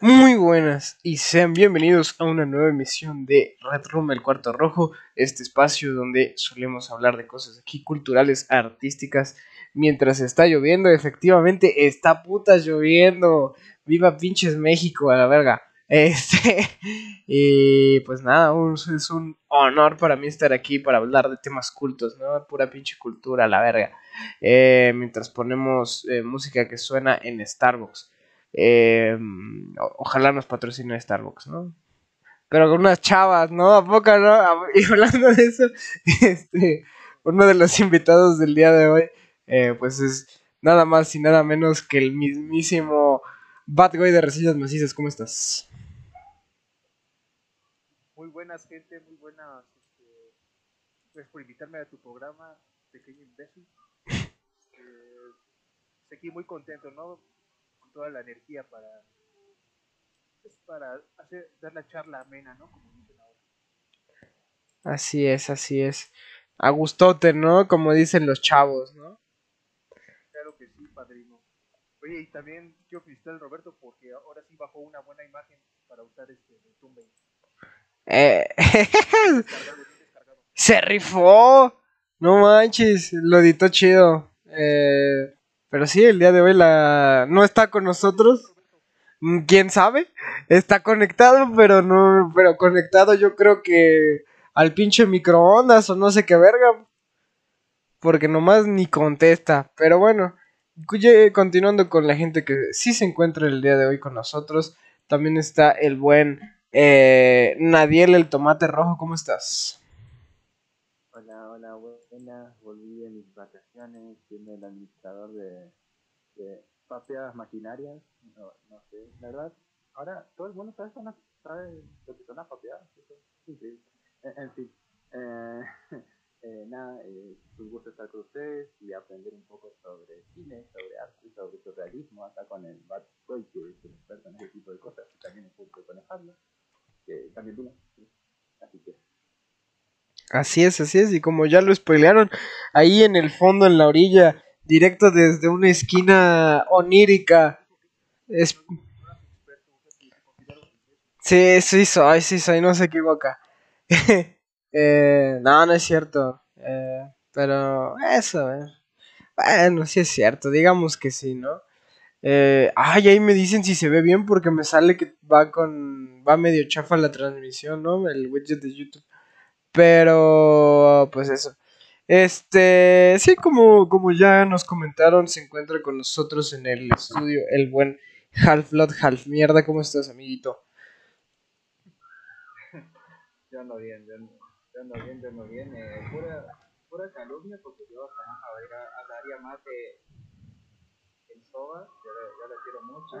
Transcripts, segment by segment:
Muy buenas y sean bienvenidos a una nueva emisión de Red Room, el cuarto rojo, este espacio donde solemos hablar de cosas aquí culturales, artísticas, mientras está lloviendo, efectivamente está puta lloviendo, viva pinches México a la verga. Este, y pues nada, es un honor para mí estar aquí para hablar de temas cultos, ¿no? Pura pinche cultura, la verga. Eh, mientras ponemos eh, música que suena en Starbucks. Eh, ojalá nos patrocine Starbucks, ¿no? Pero con unas chavas, ¿no? ¿A poco no? Y hablando de eso, este, uno de los invitados del día de hoy, pues es nada más y nada menos que el mismísimo Bad Guy de Resillas Macizas. ¿Cómo estás? Muy buenas, gente, muy buenas. Este, gracias por invitarme a tu programa, pequeño imbécil. Eh, estoy aquí muy contento, ¿no? Toda la energía para, pues, para hacer, dar la charla amena, ¿no? Como dicen ahora. Así es, así es. A gustote, ¿no? Como dicen los chavos, ¿no? Claro que sí, padrino. Oye, y también quiero felicitar al Roberto porque ahora sí bajó una buena imagen para usar este Tumblr. Eh, se rifó. No manches, lo editó chido. Eh, pero sí, el día de hoy la no está con nosotros. Mm, ¿Quién sabe? Está conectado, pero no, pero conectado yo creo que al pinche microondas o no sé qué verga. Porque nomás ni contesta. Pero bueno, continuando con la gente que sí se encuentra el día de hoy con nosotros. También está el buen eh, Nadiel, el tomate rojo, ¿cómo estás? Hola, hola, Volví de mis vacaciones, siendo el administrador de, de papeadas maquinarias. No, no, sé, la verdad. Ahora todo el mundo sabe, sabe lo que son las papeadas. increíble. En, fin, eh, eh, nada, eh, un gusto estar con ustedes y aprender un poco sobre cine, sobre arte, sobre surrealismo, acá con el Bad Boy, que es un experto en ese tipo de cosas, y también un poco con Así es, así es, y como ya lo spoilearon, ahí en el fondo, en la orilla, directo desde una esquina onírica. Es... Sí, sí soy, sí soy, no se equivoca. eh, no, no es cierto. Eh, pero eso, eh. bueno, sí es cierto, digamos que sí, ¿no? Eh, ay, ahí me dicen si se ve bien porque me sale que va con. Va medio chafa la transmisión, ¿no? El widget de YouTube. Pero, pues eso. Este, sí, como, como ya nos comentaron, se encuentra con nosotros en el estudio el buen Half Blood, Half Mierda. ¿Cómo estás, amiguito? Yo ando bien, yo ando, bien, yo ando bien. Eh, pura, pura calumnia porque yo hablaría más de Soba, yo, yo la quiero mucho.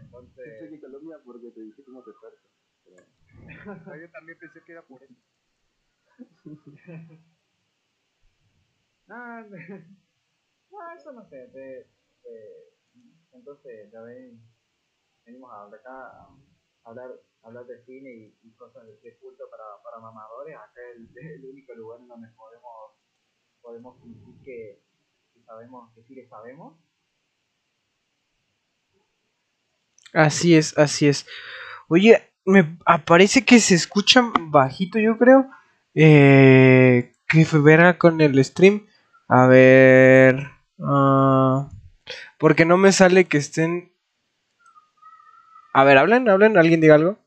Entonces. Pensé que Colombia porque te dije cómo te parto. Pero... yo también pensé que era por eso. No, no, eso no sé. De, entonces, ya ven, venimos a hablar acá hablar, hablar de cine y, cosas de, culto para, para mamadores. Acá es el, único lugar en donde podemos, podemos fingir que, que sabemos, que sí le sabemos Así es, así es. Oye, me aparece que se escucha bajito, yo creo. Eh, que verá con el stream. A ver. Uh, porque no me sale que estén. A ver, hablen, hablen, alguien diga algo.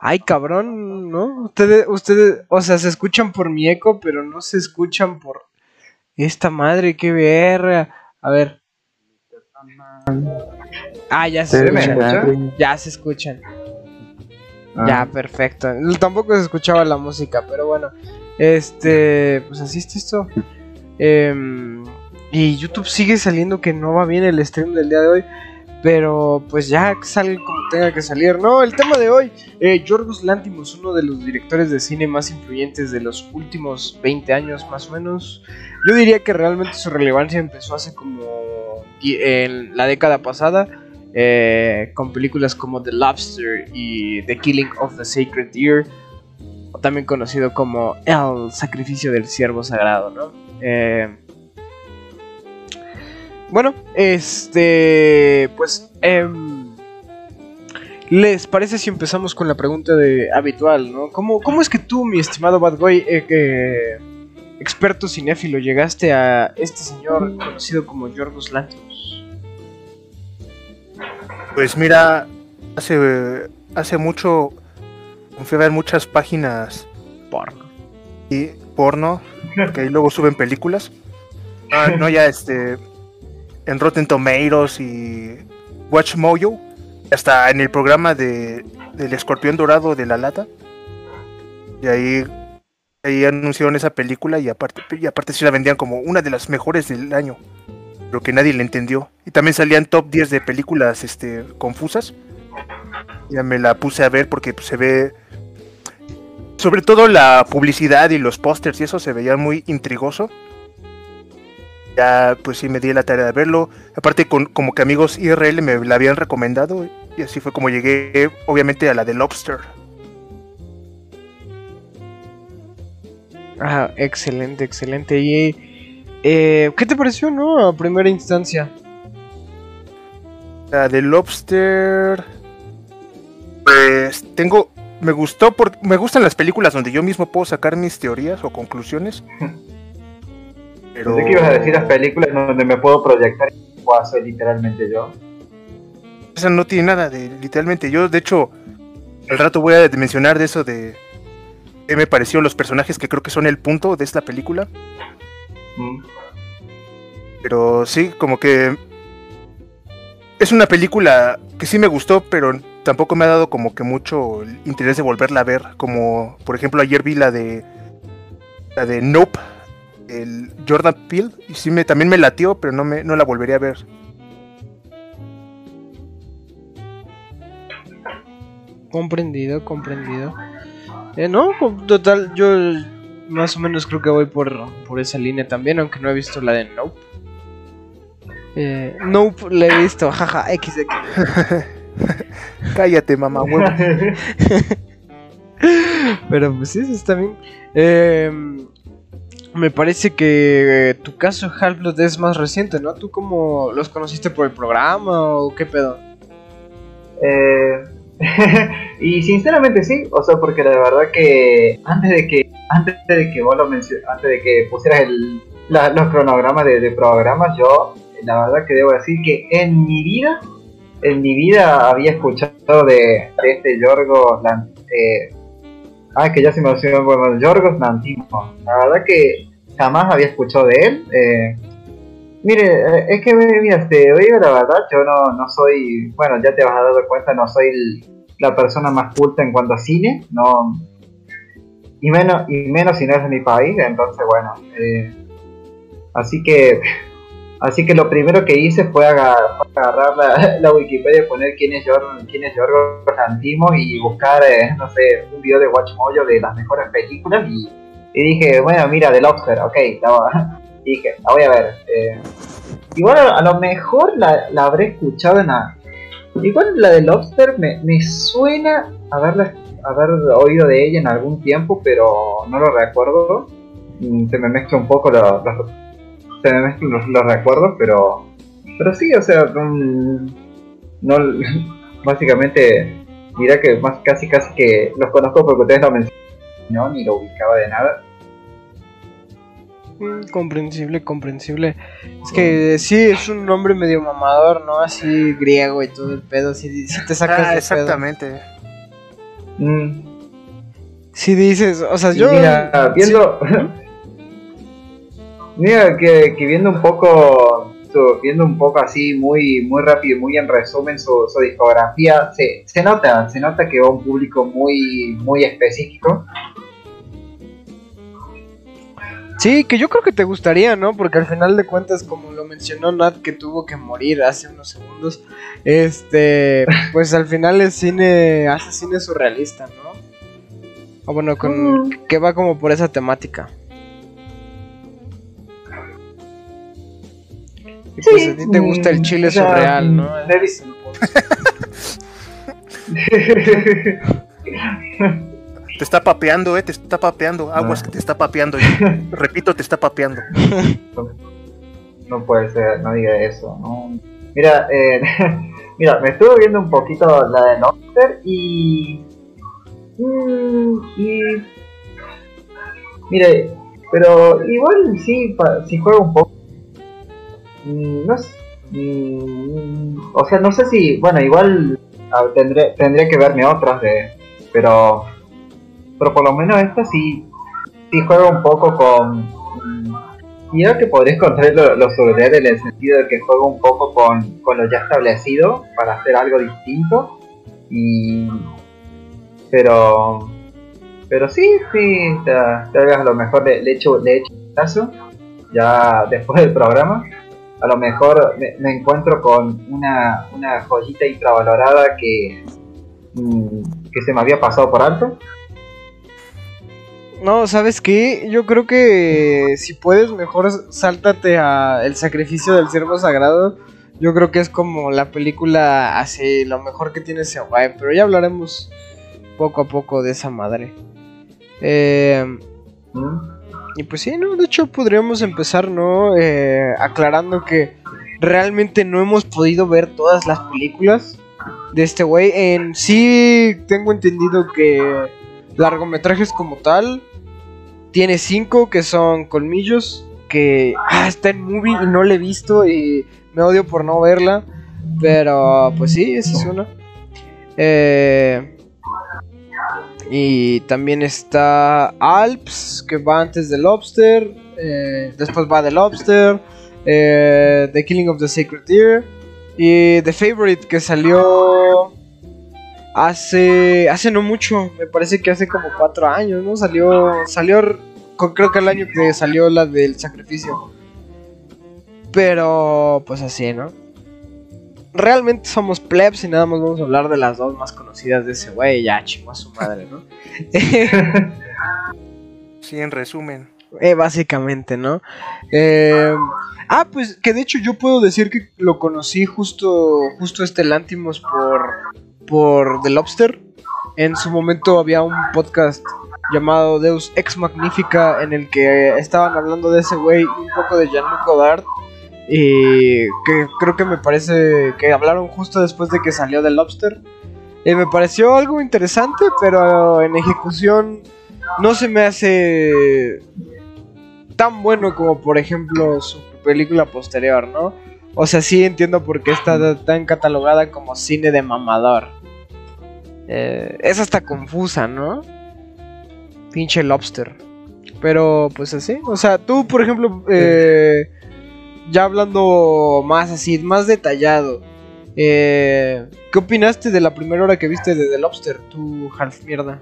Ay, cabrón, ¿no? Ustedes, ustedes, o sea, se escuchan por mi eco, pero no se escuchan por esta madre, qué verga. A ver. Ah, ya se, escuchan. Ya se escuchan. Ah. Ya, perfecto. Tampoco se escuchaba la música, pero bueno. Este, pues así está esto. Em, y YouTube sigue saliendo que no va bien el stream del día de hoy. Pero pues ya sale como tenga que salir. No, el tema de hoy. Eh, Yorgos Lantimos, uno de los directores de cine más influyentes de los últimos 20 años más o menos. Yo diría que realmente su relevancia empezó hace como en la década pasada. Eh, con películas como The Lobster y The Killing of the Sacred Deer. También conocido como El Sacrificio del Siervo Sagrado, ¿no? Eh, bueno, este, pues, em, ¿les parece si empezamos con la pregunta de habitual, ¿no? ¿Cómo, cómo es que tú, mi estimado Bad Boy, eh, experto cinéfilo, llegaste a este señor conocido como Yorgos Lanthimos? Pues mira, hace, hace mucho fui a ver muchas páginas Porno. y porno, que ahí luego suben películas. Ah, no, ya este. En Rotten Tomatoes y Watch Mojo. Hasta en el programa de, del escorpión dorado de la lata. Y ahí, ahí anunciaron esa película y aparte, y aparte sí la vendían como una de las mejores del año. Pero que nadie le entendió. Y también salían top 10 de películas este, confusas. Ya me la puse a ver porque pues, se ve. Sobre todo la publicidad y los pósters y eso se veía muy intrigoso. Ya pues sí me di la tarea de verlo. Aparte con, como que amigos IRL me la habían recomendado. Y así fue como llegué obviamente a la de Lobster. Ah, excelente, excelente. ¿Y eh, qué te pareció, no? A primera instancia. La de Lobster. Pues tengo. Me gustó porque me gustan las películas donde yo mismo puedo sacar mis teorías o conclusiones. Pero... Pensé que ibas a decir las películas donde me puedo proyectar y puedo hacer literalmente yo. Esa no tiene nada de literalmente yo. De hecho, al rato voy a mencionar de eso de qué me pareció los personajes que creo que son el punto de esta película. Mm. Pero sí, como que es una película que sí me gustó, pero tampoco me ha dado como que mucho interés de volverla a ver. Como por ejemplo ayer vi la de la de Nope, el Jordan Peele, y sí me también me latió, pero no me no la volvería a ver. Comprendido, comprendido. Eh, no, total, yo más o menos creo que voy por, por esa línea también, aunque no he visto la de Nope. Eh, nope, la he visto, jaja, XX. Cállate, mamá, huevo. Pero pues sí, eso está bien. Eh, me parece que tu caso Half-Blood es más reciente, ¿no? ¿Tú cómo los conociste por el programa o qué pedo? Eh, y sinceramente sí, o sea, porque la verdad que antes de que antes de que vos lo antes de que pusieras el, la- los cronogramas de, de programas, yo la verdad que debo decir que en mi vida, en mi vida había escuchado de, este Yorgos Lan- eh, ah, que ya se me olvidó, bueno, Yorgos Lanthimos. La verdad que jamás había escuchado de él. eh, Mire, eh, es que, mira, te digo la verdad, yo no, no soy, bueno, ya te vas a dar cuenta, no soy la persona más culta en cuanto a cine, no, y menos, y menos si no es de mi país, entonces, bueno, eh, así que, así que lo primero que hice fue agarrar, la, Wikipedia y poner quién es Yorgos, quién es Lanthimos y buscar, eh, no sé, un video de Watch Mojo de las mejores películas y, y dije, bueno, mira, The Lobster, ok, estaba, y dije, la voy a ver. eh. igual a, a lo mejor la, la habré escuchado en la... Igual la de Lobster me, me suena haberla, haber oído de ella en algún tiempo, pero no lo recuerdo. Mm, Se me mezcla un poco los, los- se me mezclan los, los recuerdos, pero pero sí, o sea, mm, no básicamente dirá que más casi casi que los conozco porque ustedes lo mencionaron ni lo ubicaba de nada. Mm, comprensible, comprensible. Es que sí, es un nombre medio mamador, ¿no? Así griego y todo el pedo. Si, te sacas Ah, de exactamente. Mm, Si dices, o sea, yo. mira, viendo. mira, que, que viendo un poco. su- viendo un poco así, muy muy rápido y muy en resumen su, su discografía, se, se nota, se nota que va a un público muy, muy específico. Sí, que yo creo que te gustaría, ¿no? Porque al final de cuentas, como lo mencionó Nat, que tuvo que morir hace unos segundos, este, pues al final el cine hace cine surrealista, ¿no? O bueno, con, que va como por esa temática. Y pues a ti te gusta el chile o sea, surreal, ¿no? Te está papeando, eh, te está papeando. Aguas Ah. que te está papeando. Repito, te está papeando. no puede ser, no diga eso. No. Mira, eh, mira, me estuve viendo un poquito la de Lobster y. mm, y. Mire, pero igual sí, pa- sí juega un poco. Mm, No sé. mm, o sea, no sé si. Bueno, igual ah, tendré, tendría que verme otras de. Pero. Pero por lo menos esta sí. Sí juega un poco con. mm, y creo que podría encontrar lo, lo en el sentido de que juega un poco con, con lo ya establecido para hacer algo distinto. Y. Pero. Pero sí, sí, ta- tal vez a lo mejor le, le echo, le echo un vistazo ya después del programa. A lo mejor me, me encuentro con una, una joyita infravalorada que, mm, que se me había pasado por alto. No, ¿sabes qué? Yo creo que si puedes, mejor sáltate a El sacrificio del ciervo sagrado. Yo creo que es como la película así, lo mejor que tiene ese guay. Pero ya hablaremos poco a poco de esa madre. Eh, y pues sí, ¿no? De hecho, podríamos empezar, ¿no? Eh, aclarando que realmente no hemos podido ver todas las películas de este güey. En sí, tengo entendido que largometrajes como tal tiene cinco que son colmillos. Que ah, está en movie y no la he visto y me odio por no verla. Pero pues sí, esa es una. Eh, y también está Alps, que va antes de Lobster. eh, después va The Lobster. eh, the Killing of the Sacred Deer. Y The Favorite, que salió hace hace no mucho. Me parece que hace como cuatro años, ¿no? Salió, salió creo que el año que salió la del sacrificio. Pero, pues así, ¿no? Realmente somos plebs y nada más vamos a hablar de las dos más conocidas de ese güey. Ya, chingo a su madre, ¿no? Sí, en resumen. Eh, básicamente, ¿no? Eh, ah, pues que de hecho yo puedo decir que lo conocí justo, justo este Lantimos por, por The Lobster. En su momento había un podcast llamado Deus Ex Magnifica en el que estaban hablando de ese güey un poco de Jean-Luc Godard. Y que creo que me parece que hablaron justo después de que salió The Lobster. Y me pareció algo interesante, pero en ejecución no se me hace tan bueno como por ejemplo su película posterior, ¿no? O sea, sí entiendo por qué está tan catalogada como cine de mamador. Eh, es hasta confusa, ¿no? Pinche lobster. Pero pues así. O sea, tú, por ejemplo, eh, ya hablando más así, más detallado. eh, ¿Qué opinaste de la primera hora que viste de The Lobster, tú, half mierda?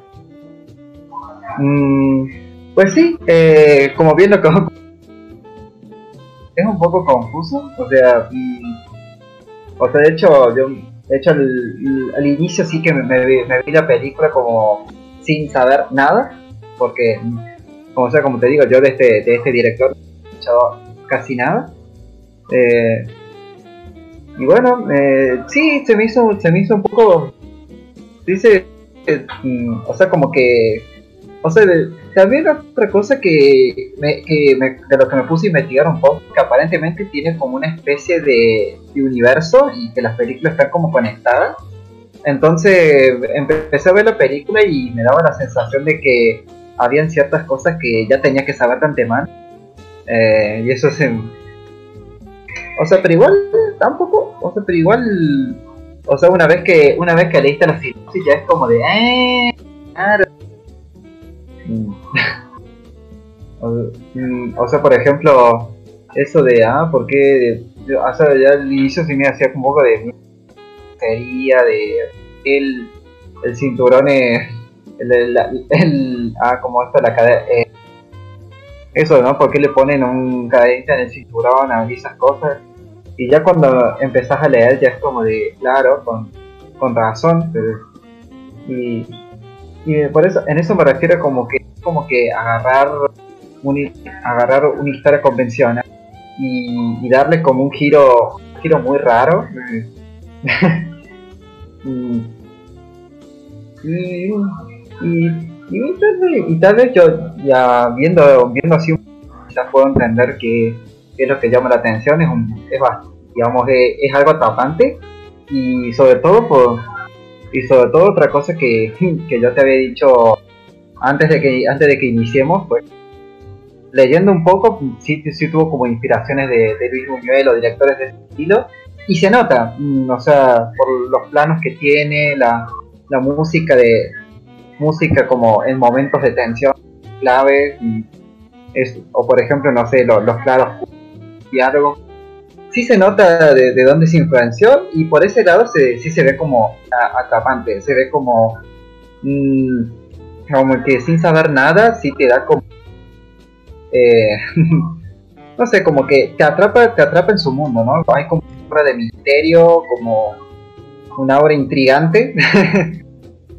Mm, pues sí, eh, como bien lo que es un poco confuso, o sea, mm, o sea, de hecho, yo, de hecho al, inicio sí que me, me vi, me vi la película como sin saber nada, porque, mm, como sea, como te digo, yo de este, de este director no he escuchado casi nada. Eh, y bueno, eh, sí, se me hizo, se me hizo un poco, dice, eh, mm, o sea, como que o sea, de- también otra cosa que, me, que me- de lo que me puse a investigar un poco, que aparentemente tiene como una especie de, universo y que las películas están como conectadas. Entonces empecé a ver la película y me daba la sensación de que habían ciertas cosas que ya tenía que saber de antemano. Eh, y eso se... O sea, pero igual tampoco, o sea, pero igual... O sea, una vez que una vez que leíste la sinopsis ya es como de... Eh. Mm. o, mm, o sea, por ejemplo, eso de, ah, porque yo, ya al inicio sí me hacía un poco de sería de el, el cinturón, eh, el, ah, como esto, la cadena, eh, eso, ¿no? ¿Por qué le ponen un cadenita en el cinturón a esas cosas? Y ya cuando empezás a leer ya es como de, claro, con, con razón, y, y por eso, en eso me refiero como que, como que agarrar, un, agarrar una historia convencional y, y darle como un giro, un giro muy raro. y, y, y, tal vez, y tal vez yo ya viendo, viendo así ya puedo entender que, que es lo que llama la atención, es, un, es, digamos, es, es algo atrapante y sobre todo por, y sobre todo otra cosa que, que yo te había dicho antes de que antes de que iniciemos, pues leyendo un poco, sí, sí tuvo como inspiraciones de, de Luis Buñuel o directores de ese estilo y se nota, mm, o sea, por los planos que tiene, la, la música de música como en momentos de tensión clave, y es, o por ejemplo, no sé, lo- los claros diálogos. Sí se nota de, de dónde se influenció y por ese lado se, sí se ve como atrapante, se ve como, mm, como que sin saber nada, sí te da como, eh, no sé, como que te atrapa, te atrapa en su mundo, ¿no? Hay como una obra de misterio, como una obra intrigante.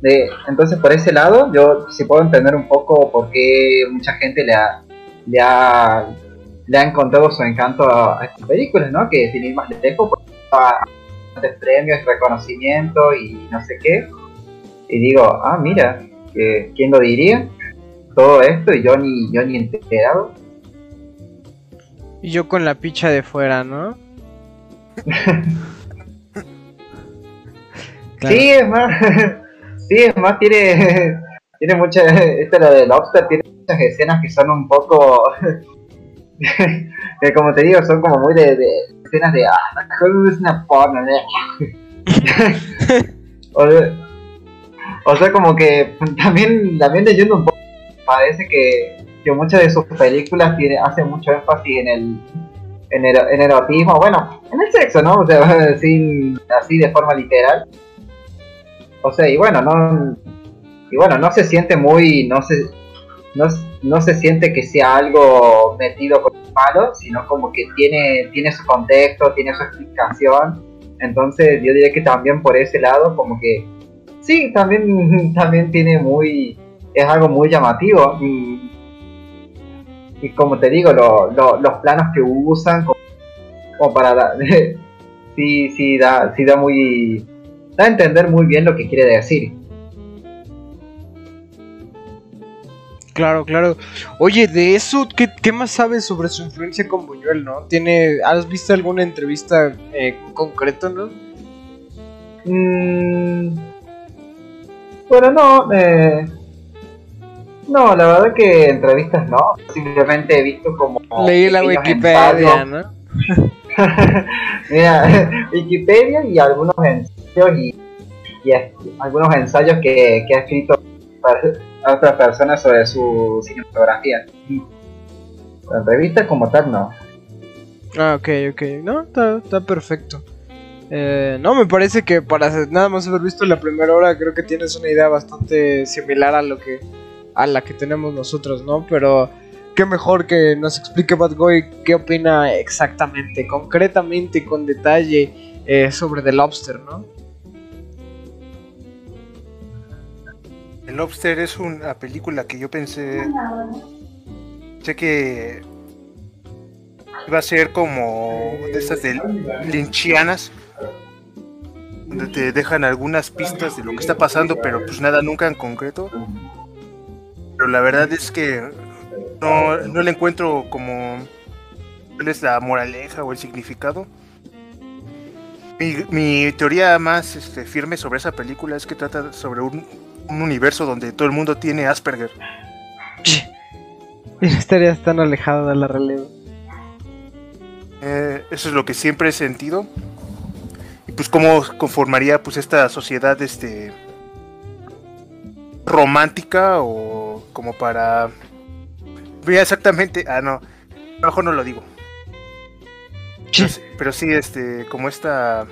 De- entonces por ese lado yo sí puedo entender un poco por qué mucha gente le ha, le ha, le ha encontrado su encanto a, estas películas, ¿no? Que sin ir más lejos, pues, bastantes premios, reconocimiento y no sé qué. Y digo, ah, mira, que, ¿quién lo diría? Todo esto y yo ni, yo ni enterado. Y yo con la picha de fuera, ¿no? Claro. Sí, es más, sí, es más, tiene, tiene muchas, este lo de Lobster tiene muchas escenas que son un poco, que como te digo, son como muy de, de escenas de, ah, es una porno, ¿no? o, sea, o sea, como que también, también leyendo un poco, parece que, que muchas de sus películas tiene, hacen mucho énfasis en el, en el, en erotismo, bueno, en el sexo, ¿no? O sea, sin, así de forma literal. O sea, y bueno, no y bueno, no se siente muy no se no, no se siente que sea algo metido con un palo, sino como que tiene tiene su contexto, tiene su explicación. Entonces, yo diría que también por ese lado como que sí, también también tiene muy es algo muy llamativo y como te digo, lo- lo- los planos que usan como, como para dar, sí, sí da, sí da muy, da a entender muy bien lo que quiere decir. Claro, claro. Oye, de eso, ¿qué, qué más sabes sobre su influencia con Buñuel, no? ¿Tiene, ¿Has visto alguna entrevista eh, en concreto, no? Mm, bueno, no, eh, no, la verdad que entrevistas no, simplemente he visto como Leí la Wikipedia. ¿no? Mira, Wikipedia y algunos ensayos y, y es- algunos ensayos que, que ha escrito per- otras personas sobre su cinematografía. Pero Entrevistas como tal no. Ah, ok, ok. No, está, perfecto. Eh, no, me parece que para nada más haber visto la primera hora, creo que tienes una idea bastante similar a lo que a la que tenemos nosotros, ¿no? Pero qué mejor que nos explique Bad Boy qué opina exactamente, concretamente, con detalle eh, sobre The Lobster, ¿no? El Lobster es una película que yo pensé. Sé que iba a ser como de estas de linchianas, donde te dejan algunas pistas de lo que está pasando, pero pues nada nunca en concreto. Pero la verdad es que no, no le encuentro como cuál es la moraleja o el significado. Mi, mi teoría más este, firme sobre esa película es que trata sobre un, un universo donde todo el mundo tiene Asperger. Y no estarías tan alejado de la realidad. Eh, eso es lo que siempre he sentido. Y pues cómo conformaría pues esta sociedad este romántica o como para Mira, exactamente, ah no, a lo mejor no lo digo. Pero, sí- pero sí este como esta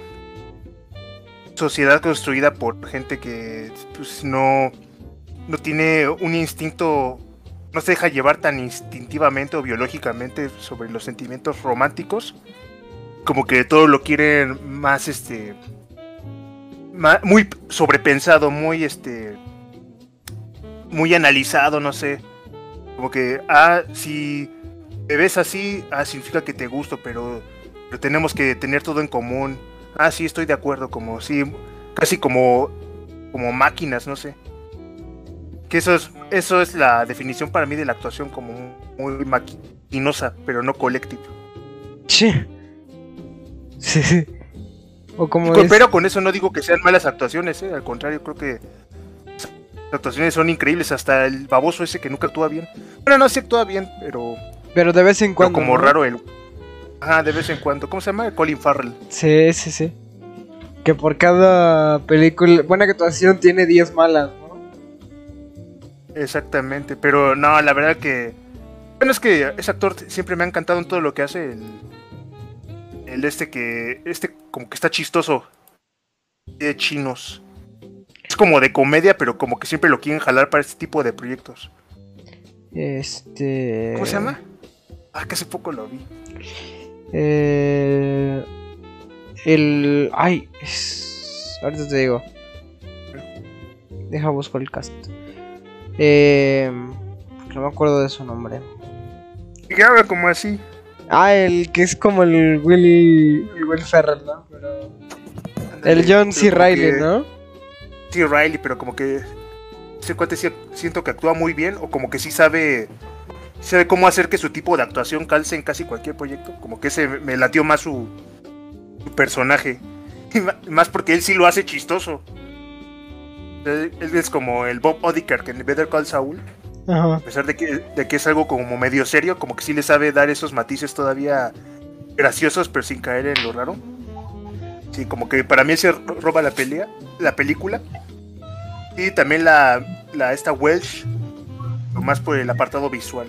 sociedad construida por gente que pues no no tiene un instinto no se deja llevar tan instintivamente o biológicamente sobre los sentimientos románticos. Como que todo lo quieren más, este. muy sobrepensado, muy, este. Muy analizado, no sé. Como que, ah, si te ves así, ah, significa que te gusto, pero, pero tenemos que tener todo en común. Ah, sí, estoy de acuerdo, como, sí, casi como, como máquinas, no sé. Que eso es, eso es la definición para mí de la actuación como muy maquinosa, pero no colectiva. Sí. Sí, sí. O como Y con- es- Pero con eso no digo que sean malas actuaciones, ¿eh? al contrario, creo que las actuaciones son increíbles. Hasta el baboso ese que nunca actúa bien. Bueno, no, sí actúa bien, pero, pero de vez en pero cuando. como ¿no? raro el. Ajá, de vez en cuando. ¿Cómo se llama? Colin Farrell. Sí, sí, sí. Que por cada película, buena actuación tiene 10 malas, ¿no? Exactamente, pero no, la verdad que. Bueno, es que ese actor siempre me ha encantado en todo lo que hace. El, el este que. Este como que está chistoso. De chinos. Es como de comedia, pero como que siempre lo quieren jalar para este tipo de proyectos. Este. ¿Cómo se llama? Ah, que hace poco lo vi. Eh, el. Ay, es- ahorita te digo. Deja busco el cast. Eh, no me acuerdo de su nombre. Y habla como así. Ah, el que es como el Willy. El Will Ferrell, ¿no? Pero- el John C. Riley, que- ¿no? Sí, Riley, pero como que. Ese cuate siento que actúa muy bien, o como que sí sabe. Sabe cómo hacer que su tipo de actuación calce en casi cualquier proyecto. Como que ese me latió más su, su personaje. Y más porque él sí lo hace chistoso. Él, él es como el Bob Odenkirk en Better Call Saul. Ajá. A pesar de que, de que es algo como medio serio, como que sí le sabe dar esos matices todavía graciosos, pero sin caer en lo raro. Sí, como que para mí se roba la pelea, la película. Y también la, la esta Welsh, más por el apartado visual.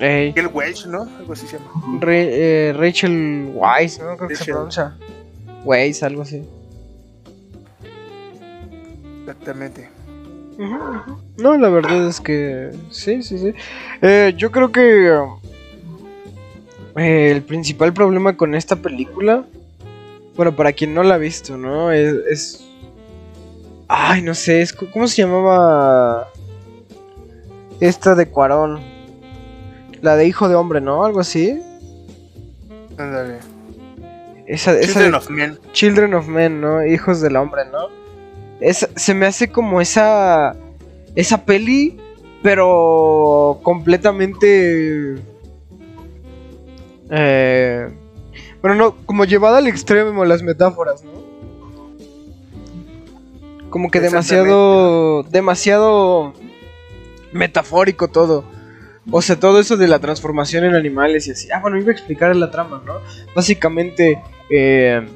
Ey, El Welsh, ¿no? Algo así se llama. Ra- eh, Rachel Weisz, ¿no? Creo que se Rachel. pronuncia. Weisz, algo así. Exactamente. No, la verdad es que sí, sí, sí. Eh, yo creo que eh, el principal problema con esta película, bueno, para quien no la ha visto, ¿no? Es, es- ay, no sé, es, ¿cómo se llamaba esta de Cuarón? La de Hijo de Hombre, ¿no? Algo así. Ándale. Esa, esa Children de- of Men. Children of Men, ¿no? Hijos del hombre, ¿no? Es, se me hace como esa. Esa peli, pero completamente. Eh, bueno, no, como llevada al extremo las metáforas, ¿no? Como que demasiado. Demasiado. Metafórico todo. O sea, todo eso de la transformación en animales y así. Ah, bueno, iba a explicar la trama, ¿no? Básicamente, eh,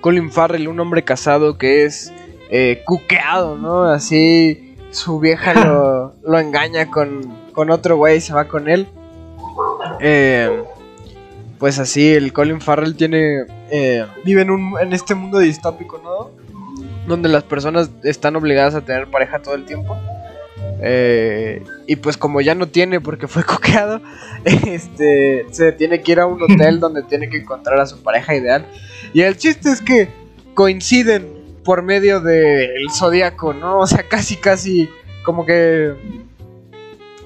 Colin Farrell, un hombre casado que es eh, cuqueado, ¿no? Así su vieja lo, lo engaña con, con otro güey y se va con él. Eh, pues así, el Colin Farrell tiene. eh, vive en, un, en este mundo distópico, ¿no? Donde las personas están obligadas a tener pareja todo el tiempo. Eh, y pues como ya no tiene porque fue coqueado, este, se tiene que ir a un hotel donde tiene que encontrar a su pareja ideal. Y el chiste es que coinciden por medio del zodiaco, ¿no? O sea, casi, casi como que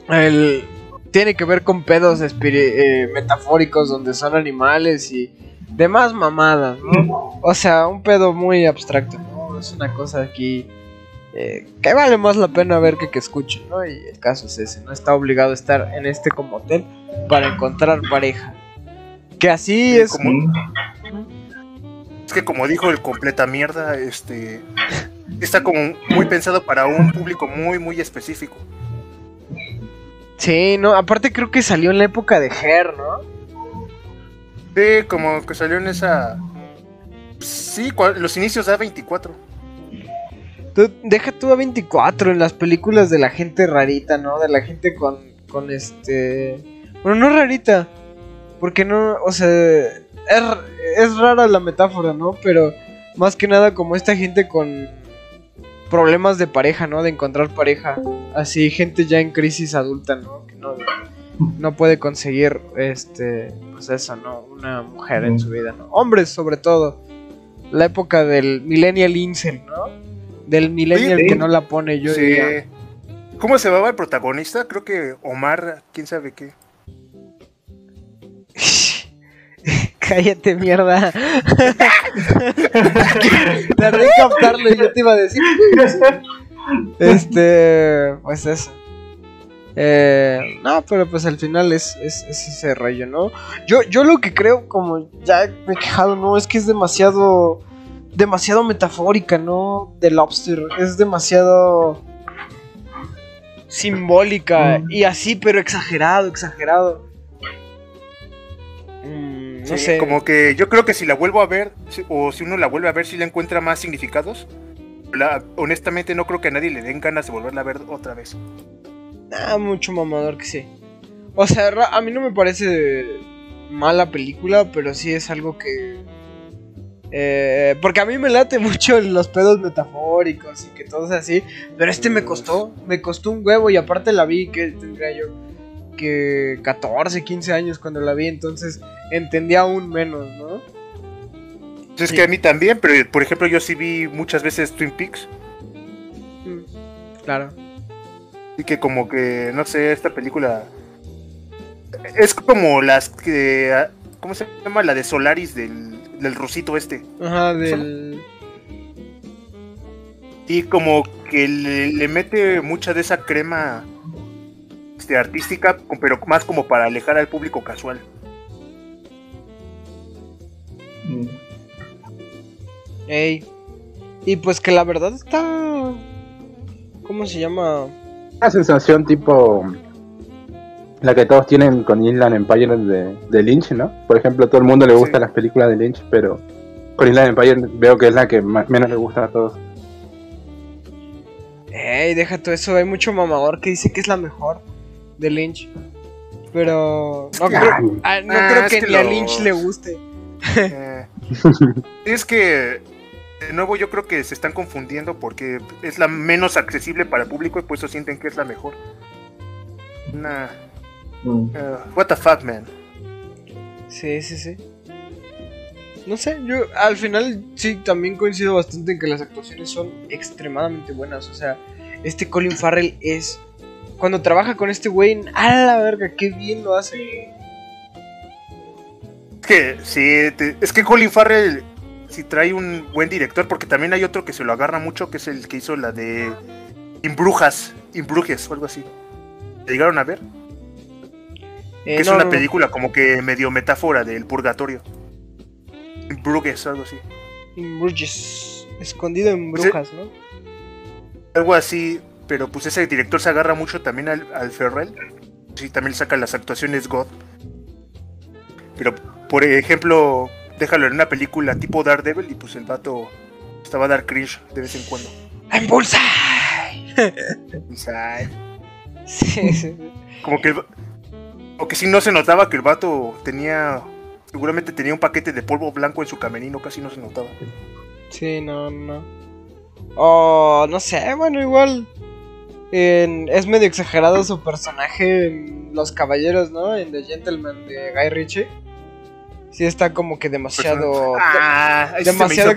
el, tiene que ver con pedos eh, metafóricos donde son animales y demás mamadas, ¿no? O sea, un pedo muy abstracto, ¿no? Es una cosa aquí eh, que vale más la pena ver que que escuchen, ¿no? Y el caso es ese, ¿no? Está obligado a estar en este como hotel para encontrar pareja. Que así Sí, es como- Es que como dijo el completa mierda, este está como muy pensado para un público muy muy específico. Sí, no, aparte creo que salió en la época de Her, ¿no? Sí, como que salió en esa Sí, los inicios de A24. Tú, deja tú a 24 en las películas de la gente rarita, ¿no? De la gente con, con este... Bueno, no rarita, porque no, o sea, es, es rara la metáfora, ¿no? Pero más que nada como esta gente con problemas de pareja, ¿no? De encontrar pareja. Así, gente ya en crisis adulta, ¿no? Que no, no puede conseguir, este, pues eso, ¿no? Una mujer en su vida, ¿no? Hombres sobre todo. La época del millennial incel, ¿no? Del millennial que no la pone, yo Sí. diría. ¿Cómo se llamaba el protagonista? Creo que Omar, quién sabe qué. Cállate, mierda. Tardé en captarlo y yo te iba a decir. Este, pues eso. Eh, no, pero pues al final es, es, es ese rollo, ¿no? Yo, yo lo que creo, como ya me he quejado, ¿no? Es que es demasiado. Demasiado metafórica, ¿no? De Lobster. Es demasiado. Simbólica. Mm. Y así, pero exagerado, exagerado. Mm, no Sí, sé. Como que yo creo que si la vuelvo a ver, o si uno la vuelve a ver, si le encuentra más significados. La- honestamente no creo que a nadie le den ganas de volverla a ver otra vez. Ah, mucho mamador que sí. O sea, a mí no me parece mala película, pero sí es algo que... eh, porque a mí me late mucho los pedos metafóricos y que todo es así. Pero este me costó, me costó un huevo y aparte la vi que tendría yo que 14, 15 años cuando la vi, entonces entendía aún menos, ¿no? Es Sí. que a mí también, pero por ejemplo yo sí vi muchas veces Twin Peaks. Mm, Claro. Y que como que, no sé, esta película... Es como las que... ¿Cómo se llama? La de Solaris del, del rusito este. Ajá, del... Y como que le, le mete mucha de esa crema este, artística, pero más como para alejar al público casual. Mm. Ey. Y pues que la verdad está... ¿Cómo se llama? Una sensación tipo la que todos tienen con Inland Empire de, de Lynch, ¿no? Por ejemplo, a todo el mundo le gustan Sí. las películas de Lynch, pero con Inland Empire veo que es la que menos le gusta a todos. Ey, deja todo eso, hay mucho mamador que dice que es la mejor de Lynch. Pero no creo, ah, no Ah, creo es que, que ni a los- Lynch le guste. Eh, es que, de nuevo, yo creo que se están confundiendo porque es la menos accesible para el público y por eso sienten que es la mejor. Nah, Eh, what the fuck, man. Sí, sí, sí. No sé, yo al final sí también coincido bastante en que las actuaciones son extremadamente buenas. O sea, este Colin Farrell es. Cuando trabaja con este güey, a la verga, qué bien lo hace. Es que, sí, te- es que Colin Farrell si trae un buen director, porque también hay otro que se lo agarra mucho, que es el que hizo la de Imbrujas, Imbrujes o algo así. ¿La llegaron a ver? Eh, que es no, una no, película como que medio metáfora del purgatorio. Imbrujes, algo así. Bruges, escondido en brujas, ¿no? Algo así, pero pues ese director se agarra mucho también al, al Ferrell. Sí, también saca las actuaciones God. Pero, por ejemplo, déjalo en una película tipo Daredevil y pues el vato estaba a dar cringe de vez en cuando. ¡En Bullseye! Ay, Sí, sí. Como que el va- O que sí no se notaba que el vato tenía... Seguramente tenía un paquete de polvo blanco en su camerino, casi no se notaba. Sí, no, no. Oh, no sé, bueno, igual. en- es medio exagerado su personaje en Los Caballeros, ¿no? En The Gentleman de Guy Ritchie. Sí, está como que demasiado. Ah, me demasiado cool.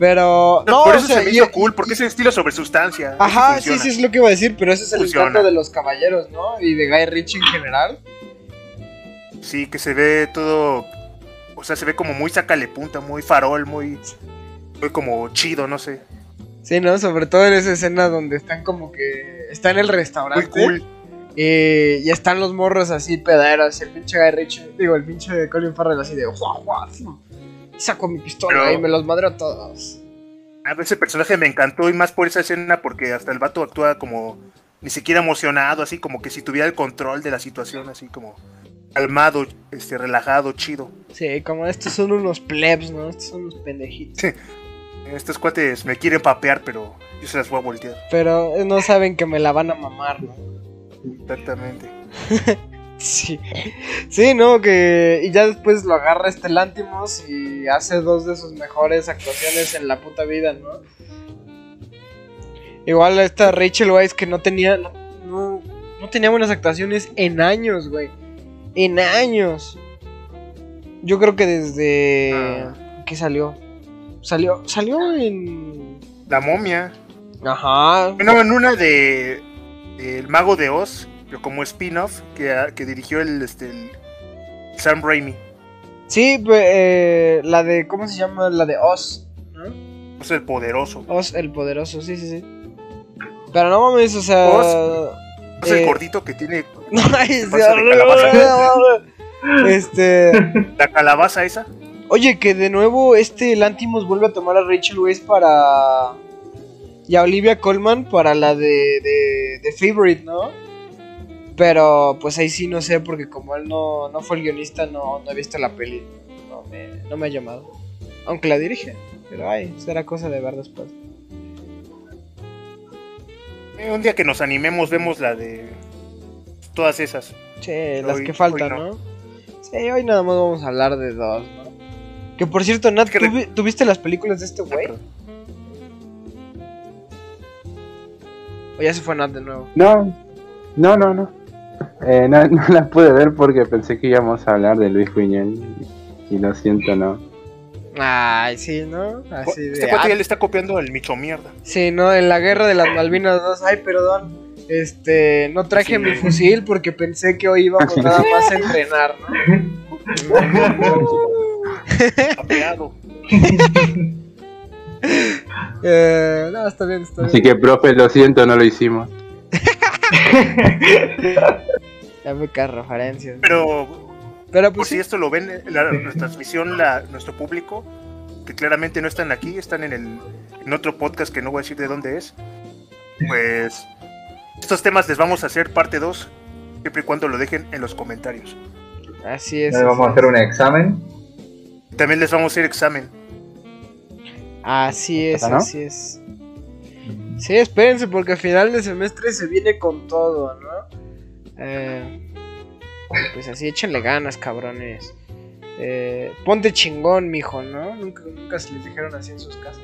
Pero. No, No, por o eso sea, se me y- hizo cool, y- porque es estilo sobre sustancia. Ajá, sí, sí, es lo que iba a decir, pero ese es el Funciona. encanto de los caballeros, ¿no? Y de Guy Ritchie en general. Sí, que se ve todo. O sea, se ve como muy sacale punta, muy farol, muy. Muy como chido, no sé. Sí, ¿no? Sobre todo en esa escena donde están como que. Está en el restaurante. Muy cool. Eh, y están los morros así pederos. El pinche Guy Ritchie, digo, el pinche Colin Farrell así de. ¡Jua, jua! Fum". Saco mi pistola Pero- y me los madreo a todos. A ver, ese personaje me encantó y más por esa escena porque hasta el vato actúa como. Ni siquiera emocionado, así como que si tuviera el control de la situación, así como. Calmado, este, relajado, chido. Sí, como estos son unos plebs, ¿no? Estos son unos pendejitos. Estos cuates me quieren papear, pero yo se las voy a voltear. Pero eh, no saben que me la van a mamar, ¿no? Exactamente. Sí. Sí, ¿no? Que. Y ya después lo agarra este Lantimos y hace dos de sus mejores actuaciones en la puta vida, ¿no? Igual esta Rachel Weisz que no tenía. No, no tenía buenas actuaciones en años, güey. En años. Yo creo que desde. Ah. ¿Qué salió? Salió. Salió en. La momia. Ajá. No, en una de. El Mago de Oz, pero como spin-off, que, que dirigió el, este, el Sam Raimi. Sí, eh, la de. ¿Cómo se llama? La de Oz. ¿no? Oz el Poderoso. Oz el poderoso, sí, sí, sí. Pero no mames, o sea. Oz. Es el Eh, gordito que tiene calabaza? Este. la calabaza esa. Oye, que de nuevo este Lantimos vuelve a tomar a Rachel Weisz para. Y a Olivia Colman para la de, de, de Favorite, ¿no? Pero pues ahí sí no sé, porque como él no, no fue el guionista, no, no he visto la peli. No me, no me ha llamado. Aunque la dirige. Pero ay, será cosa de ver después. Eh, un día que nos animemos vemos la de todas esas. Che, las Hoy- que faltan, no. ¿no? Sí, hoy nada más vamos a hablar de dos, ¿no? Que por cierto, Nat, ¿tú, re- vi- tú viste las películas de este güey? ¿O ya se fue Nat de nuevo? No, no, no, no. Eh, no, no la pude ver porque pensé que íbamos a hablar de Luis Buñuel. Y lo siento, no. Ay, sí, ¿no? Así de. Este cuate ah, ya le está copiando el micho mierda. sí, ¿no? En la guerra de las Malvinas 2. Ay, perdón. Este, no traje Sí. mi fusil porque pensé que hoy íbamos nada más a entrenar, ¿no? Apeado. eh, no, está bien, está bien. Así que, profe, lo siento, no lo hicimos. Ya me cae referencias. Pero Pero por pues si sí. esto lo ven, la, la transmisión, la, nuestro público, que claramente no están aquí, están en, el, en otro podcast que no voy a decir de dónde es. Pues estos temas les vamos a hacer parte 2, siempre y cuando lo dejen en los comentarios. Así es. Ahora vamos a hacer un examen. También les vamos a hacer examen. Así es, ¿no? así es. Sí, espérense porque al final de semestre se viene con todo, ¿no? Eh, pues así, échenle ganas, cabrones. Eh, ponte chingón, mijo, ¿no? Nunca, nunca se les dijeron así en sus casas.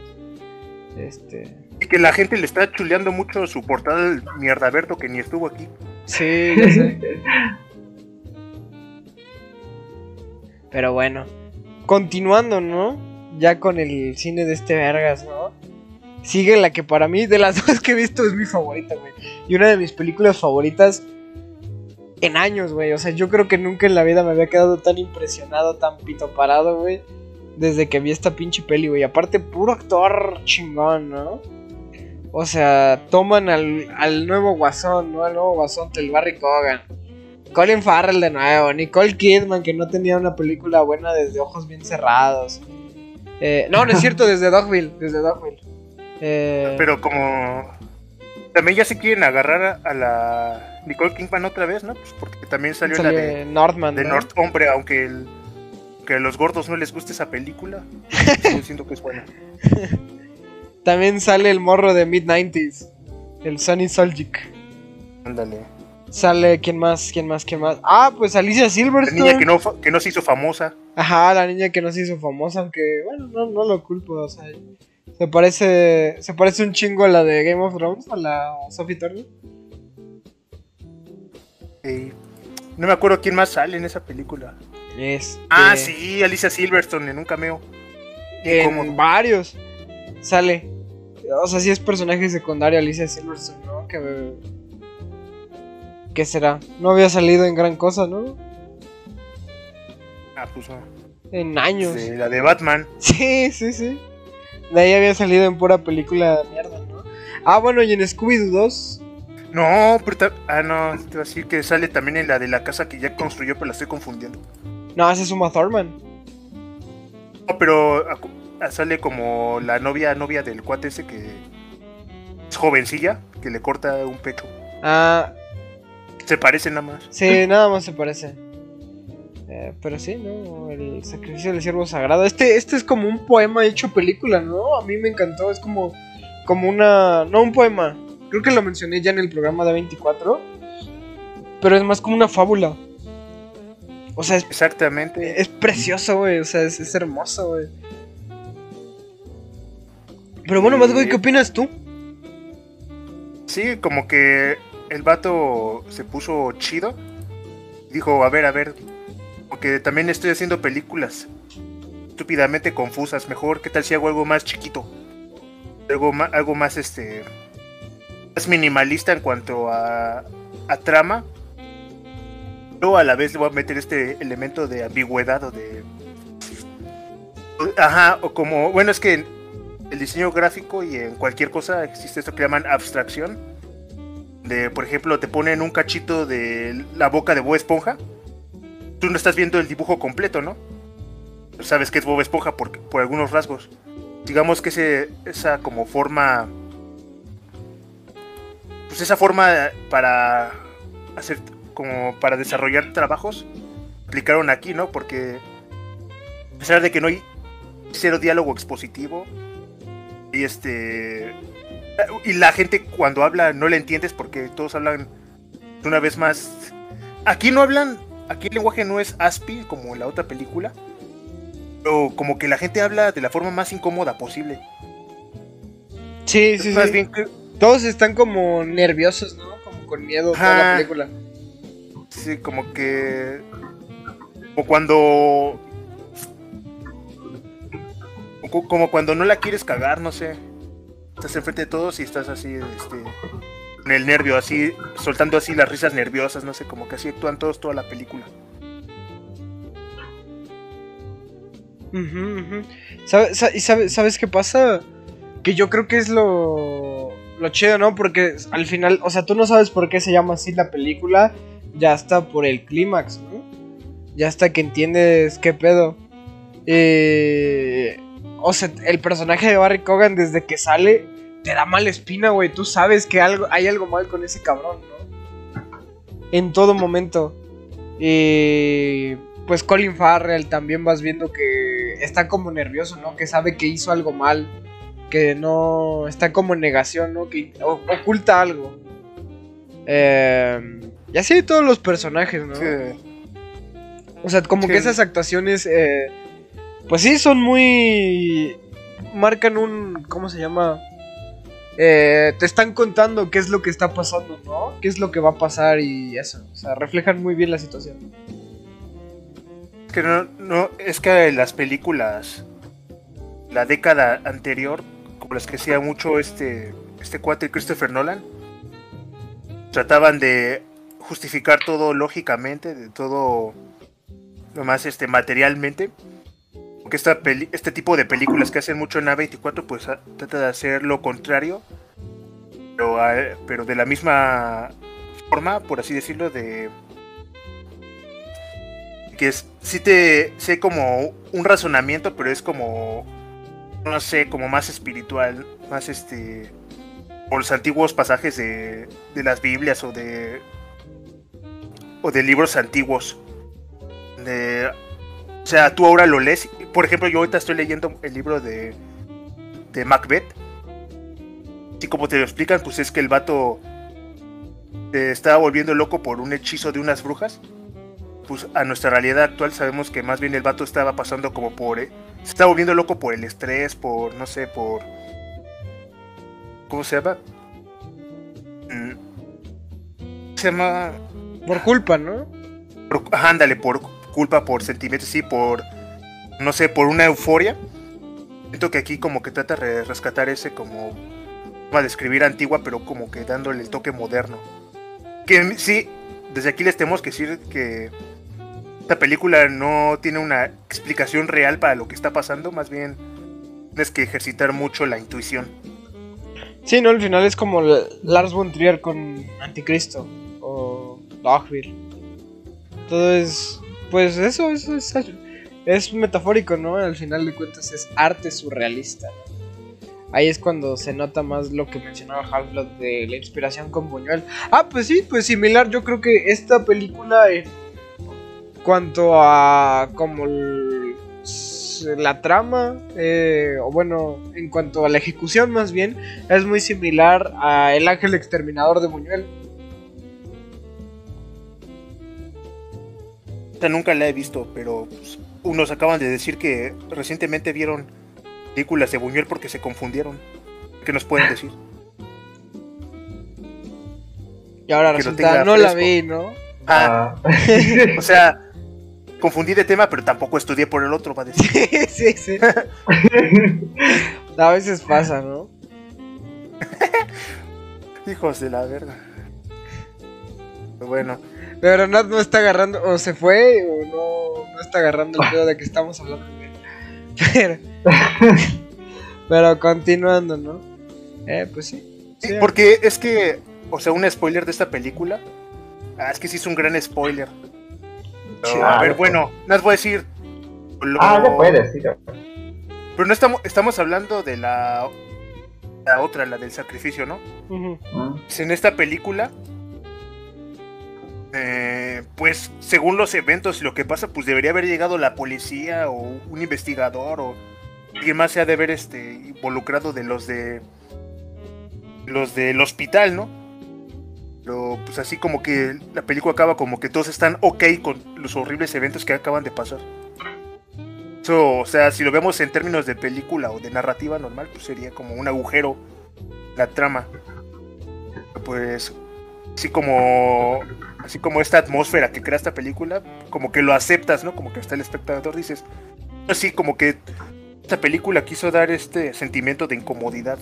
Este. Y que la gente le está chuleando mucho su portada del mierdaberto que ni estuvo aquí. Sí, ya sé. Pero bueno, continuando, ¿no? Ya con el cine de este Vergas, ¿no? Sigue la que para mí, de las dos que he visto, es mi favorita, güey. Y una de mis películas favoritas en años, güey. O sea, yo creo que nunca en la vida me había quedado tan impresionado, tan pito parado, güey. Desde que vi esta pinche peli, güey. Aparte, puro actor chingón, ¿no? O sea, toman al, al nuevo guasón, ¿no? Al nuevo guasón del Barry Cogan. Colin Farrell de nuevo. Nicole Kidman, que no tenía una película buena desde Ojos Bien Cerrados. Eh, no, no es cierto, desde Dogville. Desde Dogville. Eh, Pero como también ya se quieren agarrar a, a la Nicole Kidman otra vez, ¿no? Pues porque también salió, salió la de, Northman. de ¿no? North Hombre, aunque el, que a los gordos no les guste esa película, sigo diciendo que es buena. También sale el morro de Mid-90s. El Sonny Soljic. Ándale. Sale, ¿quién más? ¿Quién más? ¿Quién más? Ah, pues Alicia La Silverstone. niña que no, que no se hizo famosa. Ajá, la niña que no se hizo famosa, aunque, bueno, no, no lo culpo, o sea, se parece, se parece un chingo a la de Game of Thrones, a la Sophie Turner. eh, no me acuerdo quién más sale en esa película. Es. Ah, sí, Alicia Silverstone en un cameo. En varios sale. O sea, sí es personaje secundario Alicia Silverstone, ¿no? Que, ¿Qué será? No había salido en gran cosa, ¿no? Ah, pues no. En años. De la de Batman. Sí, sí, sí. De ahí había salido en pura película de mierda, ¿no? Ah, bueno, y en Scooby-Doo 2. No, pero ah, no, te iba a decir que sale también en la de la casa que ya construyó, pero la estoy confundiendo. No, ese es Uma Thurman. No, pero ah, sale como la novia novia del cuate ese que es jovencilla, que le corta un pecho. Ah, Se parece nada más. sí, nada más se parece. Eh, pero sí, ¿no? El sacrificio del siervo sagrado. Este, este es como un poema hecho película, ¿no? A mí me encantó. Es como, como una. No un poema. Creo que lo mencioné ya en el programa de 24. Pero es más como una fábula. O sea, es, Exactamente. es precioso, güey. O sea, es, es hermoso, güey. Pero bueno, más, güey, ¿qué opinas tú? Sí, como que el vato se puso chido. Dijo, a ver, a ver, porque también estoy haciendo películas estúpidamente confusas. Mejor, ¿qué tal si hago algo más chiquito? Algo más, algo más este más minimalista en cuanto a, a trama. Pero a la vez le voy a meter este elemento de ambigüedad o de. Ajá, o como. Bueno, es que en el diseño gráfico y en cualquier cosa existe esto que llaman abstracción De, por ejemplo, te ponen un cachito de la boca de Bob Esponja. Tú no estás viendo el dibujo completo, ¿no? Sabes que es Bob Esponja por, por algunos rasgos. Digamos que ese, esa como forma... Pues esa forma para hacer como para desarrollar trabajos aplicaron aquí, ¿no? Porque a pesar de que no hay cero diálogo expositivo y este y la gente cuando habla no le entiendes porque todos hablan una vez más aquí no hablan aquí el lenguaje no es aspi como en la otra película pero como que la gente habla de la forma más incómoda posible Sí, sí, más sí. bien que Todos están como nerviosos, ¿no? Como con miedo toda la Ajá. película. Sí, como que. Como cuando. co- Como cuando no la quieres cagar, no sé. Estás enfrente de todos y estás así, este. Con el nervio, así, soltando así las risas nerviosas, no sé, como que así actúan todos toda la película. Ujú, ujú. ¿Sabe- sa- ¿Y sabe- sabes qué pasa? Que yo creo que es lo, lo chido, ¿no? Porque al final, o sea, tú no sabes por qué se llama así la película, ya está por el clímax, ¿no? Ya hasta que entiendes qué pedo. Eh, o sea, el personaje de Barry Cogan desde que sale te da mala espina, güey. Tú sabes que algo, hay algo mal con ese cabrón, ¿no? En todo momento. Y pues Colin Farrell también vas viendo que está como nervioso, ¿no? Que sabe que hizo algo mal, que no está como en negación, ¿no? Que o- oculta algo. Eh, y así todos los personajes, ¿no? O sea, como Sí. que esas actuaciones, eh, pues sí, son muy... Marcan un... ¿Cómo se llama? Eh, te están contando qué es lo que está pasando, ¿no? Qué es lo que va a pasar y eso. O sea, reflejan muy bien la situación. Que no, no, es que las películas, la década anterior, como las que hacía mucho este, este cuate Christopher Nolan, trataban de justificar todo lógicamente, de todo lo más este, materialmente. Porque esta peli- este tipo de películas que hacen mucho en A24, pues a- trata de hacer lo contrario, pero, a- pero de la misma forma, por así decirlo, de que es, sí te sé como un razonamiento, pero es como no sé, como más espiritual, más este por los antiguos pasajes de, de las Biblias o de o de libros antiguos. O sea, tú ahora lo lees, por ejemplo, yo ahorita estoy leyendo el libro de de Macbeth. Y como te lo explican, pues es que el vato se estaba volviendo loco por un hechizo de unas brujas pues a nuestra realidad actual sabemos que más bien el vato estaba pasando como por eh, se estaba volviendo loco por el estrés, por no sé, por ¿cómo se llama? Mm, Se llama Por culpa, ¿no? por- ándale, por culpa, por sentimientos, sí, por no sé, por una euforia. Siento que aquí como que trata de rescatar ese como forma de escribir antigua, pero como que dándole el toque moderno. Que sí, desde aquí les tenemos que decir que esta película no tiene una explicación real para lo que está pasando, más bien tienes que ejercitar mucho la intuición. Sí, no, al final es como Lars von Trier con Anticristo o Dogville. Todo es, pues eso, eso es, es metafórico, ¿no? Al final de cuentas es arte surrealista. Ahí es cuando se nota más lo que mencionaba Half-Blood de la inspiración con Buñuel. Ah, pues sí, pues similar. Yo creo que esta película, en cuanto a como la trama, eh, o bueno, en cuanto a la ejecución más bien, es muy similar a El Ángel Exterminador de Buñuel. Nunca la he visto, pero pues, unos acaban de decir que recientemente vieron películas de Buñuel porque se confundieron. ¿Qué nos pueden decir? Y ahora Que resulta, tenga no la vi, ¿no? Ah, o sea, confundí de tema, pero tampoco estudié por el otro, va a decir. sí, sí. A veces pasa, ¿no? Hijos de la verga. Pero bueno, Pero Nat no está agarrando, o se fue, o no, no está agarrando el pedo de que estamos hablando de él. Pero, pero continuando, ¿no? Eh, pues sí. Sí, porque es que o sea, un spoiler de esta película. Ah, es que sí es un gran spoiler. Sí. a Ah, ver, ya bueno, no os voy a decir. lo- Ah, ya puedes, sí. Pero no estamos, estamos hablando de la, la otra, la del sacrificio, ¿no? Mm. Pues en esta película, eh, pues según los eventos y lo que pasa, pues debería haber llegado la policía o un investigador o alguien más se ha de haber este, involucrado de los de los del hospital, ¿no? Pero pues así como que la película acaba como que todos están ok con los horribles eventos que acaban de pasar. Eso, o sea, si lo vemos en términos de película o de narrativa normal, pues sería como un agujero la trama pues así como así como esta atmósfera que crea esta película como que lo aceptas no como que hasta el espectador dices así como que esta película quiso dar este sentimiento de incomodidad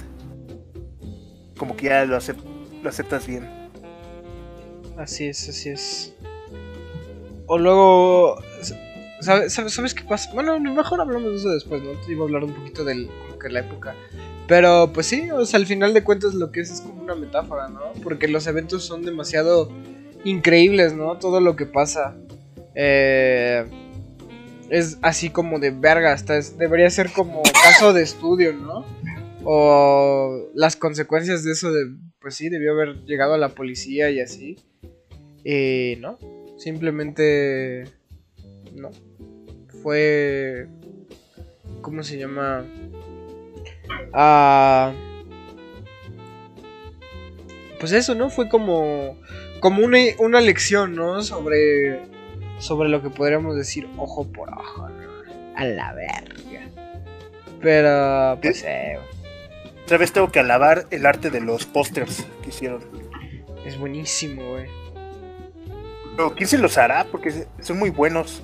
como que ya lo, acep- lo aceptas bien Así es, así es. O luego. ¿sabes, sabes, qué pasa? Bueno, mejor hablamos de eso después, ¿no? Te iba a hablar un poquito de la época. Pero pues sí, o sea, al final de cuentas lo que es es como una metáfora, ¿no? Porque los eventos son demasiado increíbles, ¿no? Todo lo que pasa. Eh, es así como de verga, hasta es- debería ser como caso de estudio, ¿no? O las consecuencias de eso de, pues sí, debió haber llegado a la policía y así. Y no, simplemente no. Fue, ¿cómo se llama? Ah, pues eso, ¿no? Fue como, como una, una lección, ¿no? Sobre, sobre lo que podríamos decir ojo por ojo, ¿no? A la verga. Pero, pues, eh, otra vez tengo que alabar el arte de los pósters que hicieron es buenísimo, güey. pero quién se los hará porque son muy buenos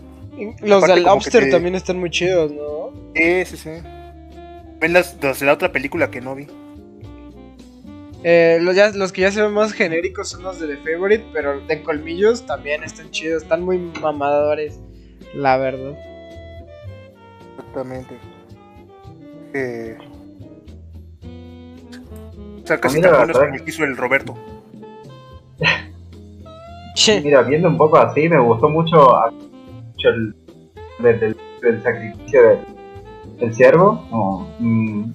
Los Aparte del Lobster te- también están muy chidos, ¿no? sí sí sí ven las, de la otra película que no vi Eh, los, ya- los que ya se ven más genéricos son los de The Favorite, pero de colmillos también están chidos, están muy mamadores, la verdad. exactamente. Eh, o sea casi Mira, tan buenos como el que hizo el Roberto. Che, Mira, viendo un poco así, me gustó mucho, mucho el del sacrificio del, del ciervo. o, mm,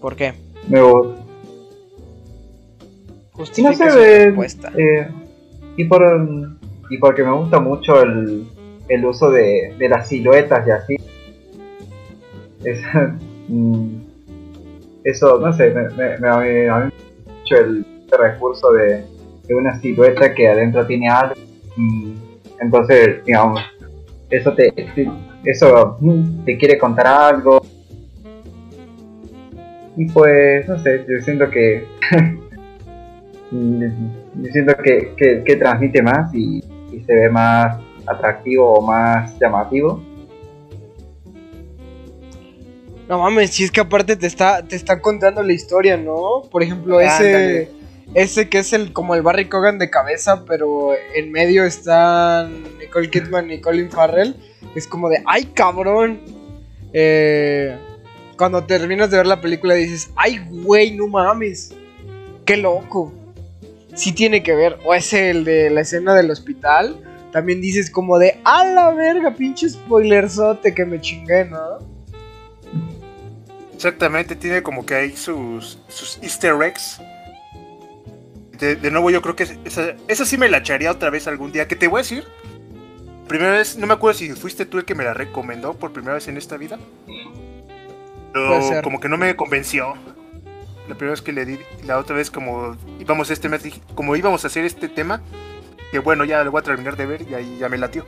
¿por qué? me gustó. Justifica No sé, su de- respuesta. eh, y, por, y porque me gusta mucho el, el uso de, de las siluetas y así. Es- mm, eso, no sé, me, me, me- a mí me gusta mucho el recurso de, de una silueta que adentro tiene algo. mm, entonces, digamos, eso te, te- eso te quiere contar algo. Y pues, no sé, yo siento que yo siento que, que, que transmite más y, y se ve más atractivo o más llamativo. No mames, si es que aparte te está, te está contando la historia, ¿no? Por ejemplo, ese. Ese que es el como el Barry Cogan de cabeza, pero en medio están Nicole Kidman y Colin Farrell. Es como de, ¡ay cabrón! Eh, cuando terminas de ver la película dices, ¡ay güey, no mames! ¡Qué loco! Sí tiene que ver. O ese, el de la escena del hospital. También dices como de, ¡a la verga! Pinche spoilerzote que me chingué, ¿no? Exactamente, tiene como que hay sus, sus easter eggs. De, de nuevo, yo creo que esa, esa sí me la echaría otra vez algún día. ¿Qué te voy a decir? Primera vez, no me acuerdo si fuiste tú el que me la recomendó por primera vez en esta vida. Pero como que no me convenció. La primera vez que le di, la otra vez como íbamos a este mes, como íbamos a hacer este tema, que bueno, ya lo voy a terminar de ver y ahí ya me latió.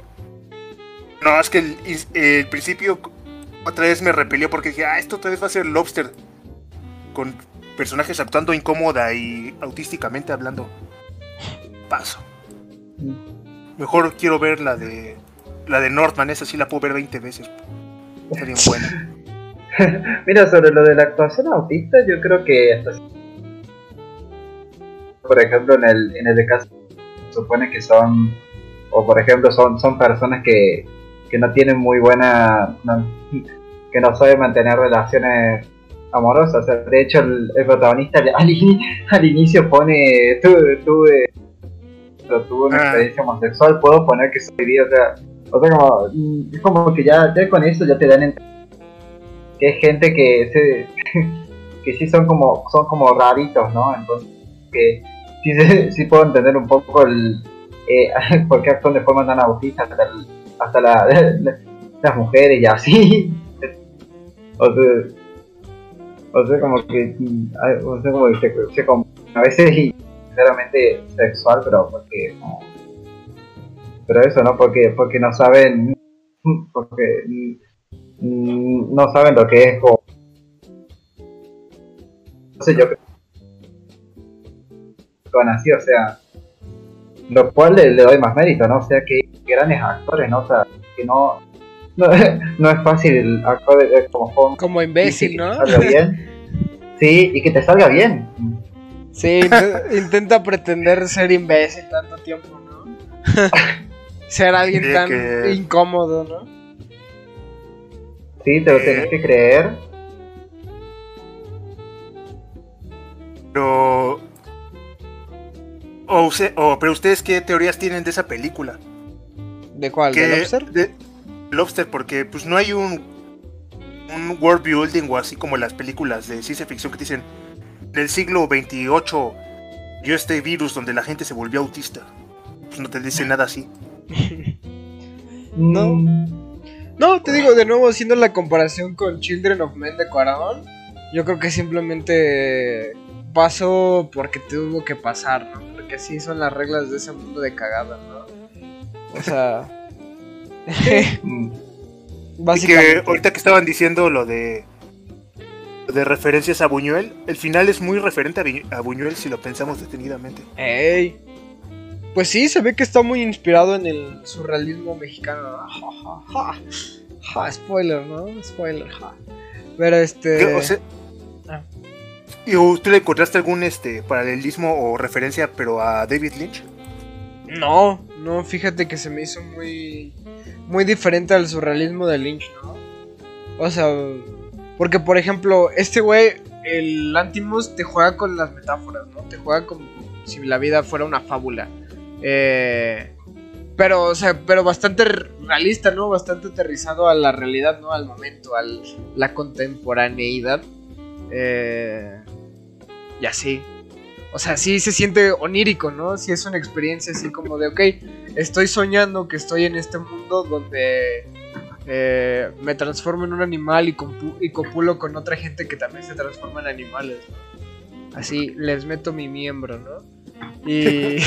No, es que el, el principio otra vez me repelió porque dije, ah, esto otra vez va a ser Lobster. Con personajes actuando incómoda y autísticamente hablando. Paso. Mejor quiero ver la de la de Northman, esa sí la puedo ver 20 veces. Está bien buena. Mira, sobre lo de la actuación autista, yo creo que hasta por ejemplo en el, en el caso se supone que son o por ejemplo son, son personas que, que no tienen muy buena que no saben mantener relaciones amorosa. O sea, de hecho, el, el protagonista al, ini- al inicio pone: Tuve, tuve, tuve una Ah. experiencia homosexual, puedo poner que soy. O sea, o sea como, mm, es como que ya, ya con eso ya te dan que hay gente que se, que sí son como son como raritos, ¿no? Entonces, que sí, se- sí puedo entender un poco el eh, por qué actúan de forma tan autista hasta, el- hasta la, la- las mujeres y así. o sea, o sea, como que, o sea, como que se, se a veces y sinceramente sexual, pero porque pero eso, ¿no? Porque porque no saben porque mm, no saben lo que es como entonces yo creo así, o sea, lo cual le, le doy más mérito, ¿no? O sea, que grandes actores, ¿no? O sea, que no, no, no es fácil el actor de- de- como. Como imbécil, ¿no? Que te salga bien. Sí, y que te salga bien. Sí, int- intenta pretender ser imbécil tanto tiempo, ¿no? ser alguien Sí, tan que- incómodo, ¿no? Sí, te lo tenés que creer. Pero. O, o- pero ustedes qué teorías tienen de esa película? ¿De cuál? ¿De Lobster? de- Lobster, porque pues no hay un un world building o así como las películas de ciencia ficción que dicen en el siglo 28 dio este virus donde la gente se volvió autista. Pues no te dice nada así. No. Mm, No, te digo, de nuevo, haciendo la comparación con Children of Men de Cuarón, yo creo que simplemente pasó porque tuvo que pasar, ¿no? Porque así son las reglas de ese mundo de cagada, ¿no? O sea... mm. Y que básicamente... ahorita que estaban diciendo lo de de referencias a Buñuel, el final es muy referente a, Buñuel si lo pensamos detenidamente. ¡Ey! Pues sí, se ve que está muy inspirado en el surrealismo mexicano. Ja, ja, ja. Ja, spoiler, ¿no? Spoiler, ja. Pero este... ¿Qué? O sea, Ah. ¿Y tú le encontraste algún este paralelismo o referencia pero a David Lynch? No, no, fíjate que se me hizo muy muy diferente al surrealismo de Lynch, ¿no? O sea, porque por ejemplo, este güey, el Antimus te juega con las metáforas, ¿no? Te juega como si la vida fuera una fábula. Eh, pero, o sea, pero bastante realista, ¿no? Bastante aterrizado a la realidad, ¿no? Al momento, a la contemporaneidad. Eh, y así. O sea, sí se siente onírico, ¿no? Sí es una experiencia así como de, ok, estoy soñando que estoy en este mundo donde eh, me transformo en un animal y, copulo con otra gente que también se transforma en animales, ¿no? Así les meto mi miembro, ¿no? Y,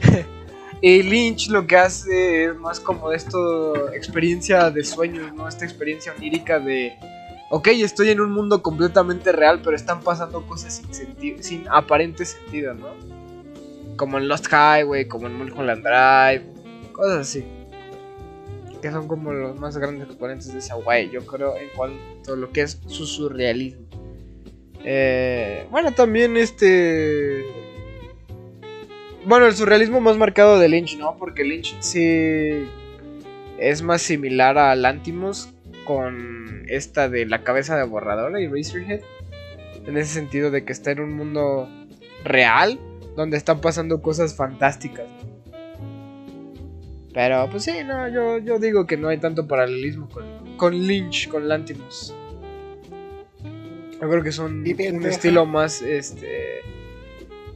y Lynch lo que hace es más como esto, experiencia de sueños, ¿no? Esta experiencia onírica de, ok, estoy en un mundo completamente real, pero están pasando cosas sin, senti- sin aparente sentido, ¿no? Como en Lost Highway, como en Mulholland Drive, cosas así. Que son como los más grandes exponentes de esa guay, yo creo, en cuanto a lo que es su surrealismo. Eh, bueno, también este... Bueno, el surrealismo más marcado de Lynch, ¿no? Porque Lynch sí es más similar a Lantimos con esta de la cabeza de borrador y Razorhead. En ese sentido de que está en un mundo real donde están pasando cosas fantásticas. Pero pues sí, no, yo, yo digo que no hay tanto paralelismo con, con Lynch, con Lantimos. Yo creo que son un estilo más este